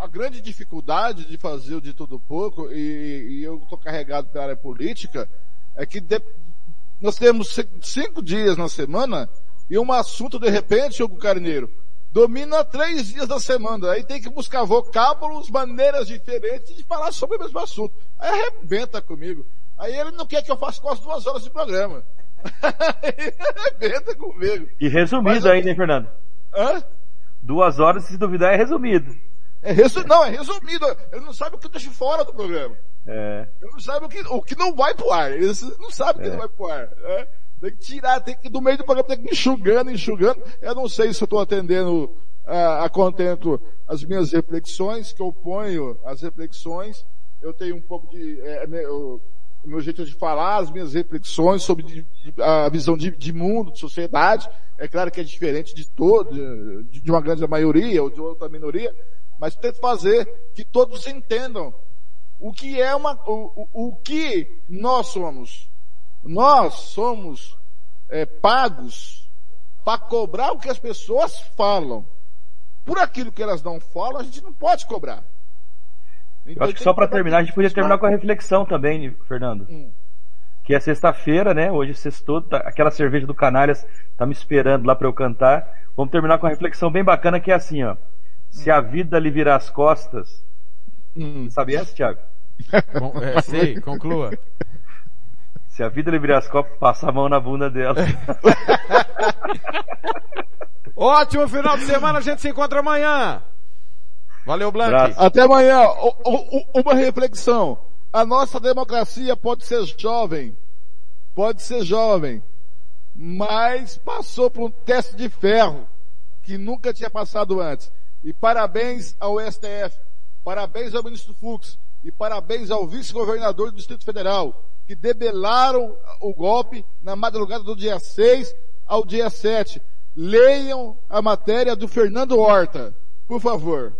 a grande dificuldade de fazer o de tudo pouco, e, e eu estou carregado pela área política, é que de, nós temos cinco dias na semana e um assunto de repente, Hugo Carneiro, domina três dias da semana. Aí tem que buscar vocábulos, maneiras diferentes de falar sobre o mesmo assunto. Aí arrebenta comigo. Aí ele não quer que eu faça quase duas horas de programa. Comigo. E resumido ainda, hein, Fernando? Hã? Duas horas, se duvidar, é resumido. É resu... Não, é resumido. Ele não sabe o que deixa fora do programa. É. Ele não sabe o que, o que não vai pro ar. Ele não sabe o que é. não vai pro ar. É. Tem que tirar, tem que, do meio do programa, tem que enxugando, enxugando. Eu não sei se eu estou atendendo a, a contento as minhas reflexões, que eu ponho as reflexões. Eu tenho um pouco de, é, eu, meu jeito de falar, as minhas reflexões sobre a visão de, de, mundo, de sociedade. É claro que é diferente de todo, de, de uma grande maioria ou de outra minoria, mas tento fazer que todos entendam o que é uma, o, o, o que nós somos. Nós somos é, pagos para cobrar o que as pessoas falam. Por aquilo que elas não falam, a gente não pode cobrar. Então, eu acho que só para terminar, a gente podia terminar com a reflexão também, Fernando. Hum. que é sexta-feira, né? Hoje sextou, tá, aquela cerveja do Canalhas tá me esperando lá para eu cantar. Vamos terminar com uma reflexão bem bacana que é assim, ó. Se a vida lhe virar as costas. Hum. Sabe essa, Thiago? Com, é, sei, conclua. Se a vida lhe virar as costas, passa a mão na bunda dela. Ótimo final de semana, a gente se encontra amanhã. Valeu, Blanc. Até amanhã. O, o, uma reflexão. A nossa democracia pode ser jovem, pode ser jovem, mas passou por um teste de ferro que nunca tinha passado antes. E parabéns ao STF, parabéns ao ministro Fux e parabéns ao vice-governador do Distrito Federal, que debelaram o golpe na madrugada do dia 6 ao dia 7. Leiam a matéria do Fernando Horta, por favor.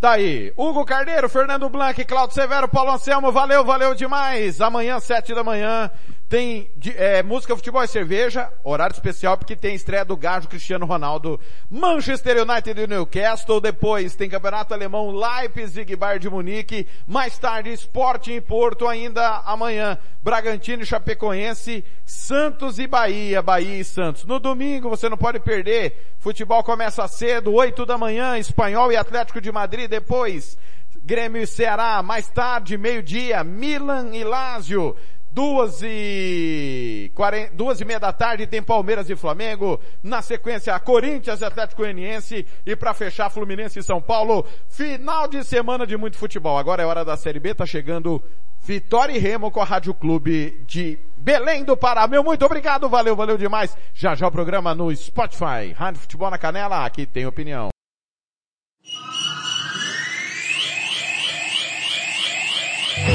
Tá aí. Hugo Carneiro, Fernando Blanc, Claudio Severo, Paulo Anselmo, valeu, valeu demais. Amanhã, sete da manhã, tem é, música, futebol e cerveja, horário especial porque tem estreia do Gajo Cristiano Ronaldo, Manchester United e Newcastle, depois tem Campeonato Alemão Leipzig Bayern de Munique, mais tarde Sporting e Porto ainda amanhã, Bragantino e Chapecoense, Santos e Bahia, Bahia e Santos. No domingo você não pode perder, futebol começa cedo, oito da manhã, Espanhol e Atlético de Madrid, depois Grêmio e Ceará, mais tarde, meio-dia, Milan e Lazio, Duas e, quarenta, duas e meia da tarde tem Palmeiras e Flamengo. Na sequência, Corinthians e Atlético Goianiense. E para fechar, Fluminense e São Paulo. Final de semana de muito futebol. Agora é hora da Série B. Tá chegando Vitória e Remo com a Rádio Clube de Belém do Pará. Meu muito obrigado. Valeu, valeu demais. Já já o programa no Spotify. Rádio Futebol na Canela. Aqui tem opinião.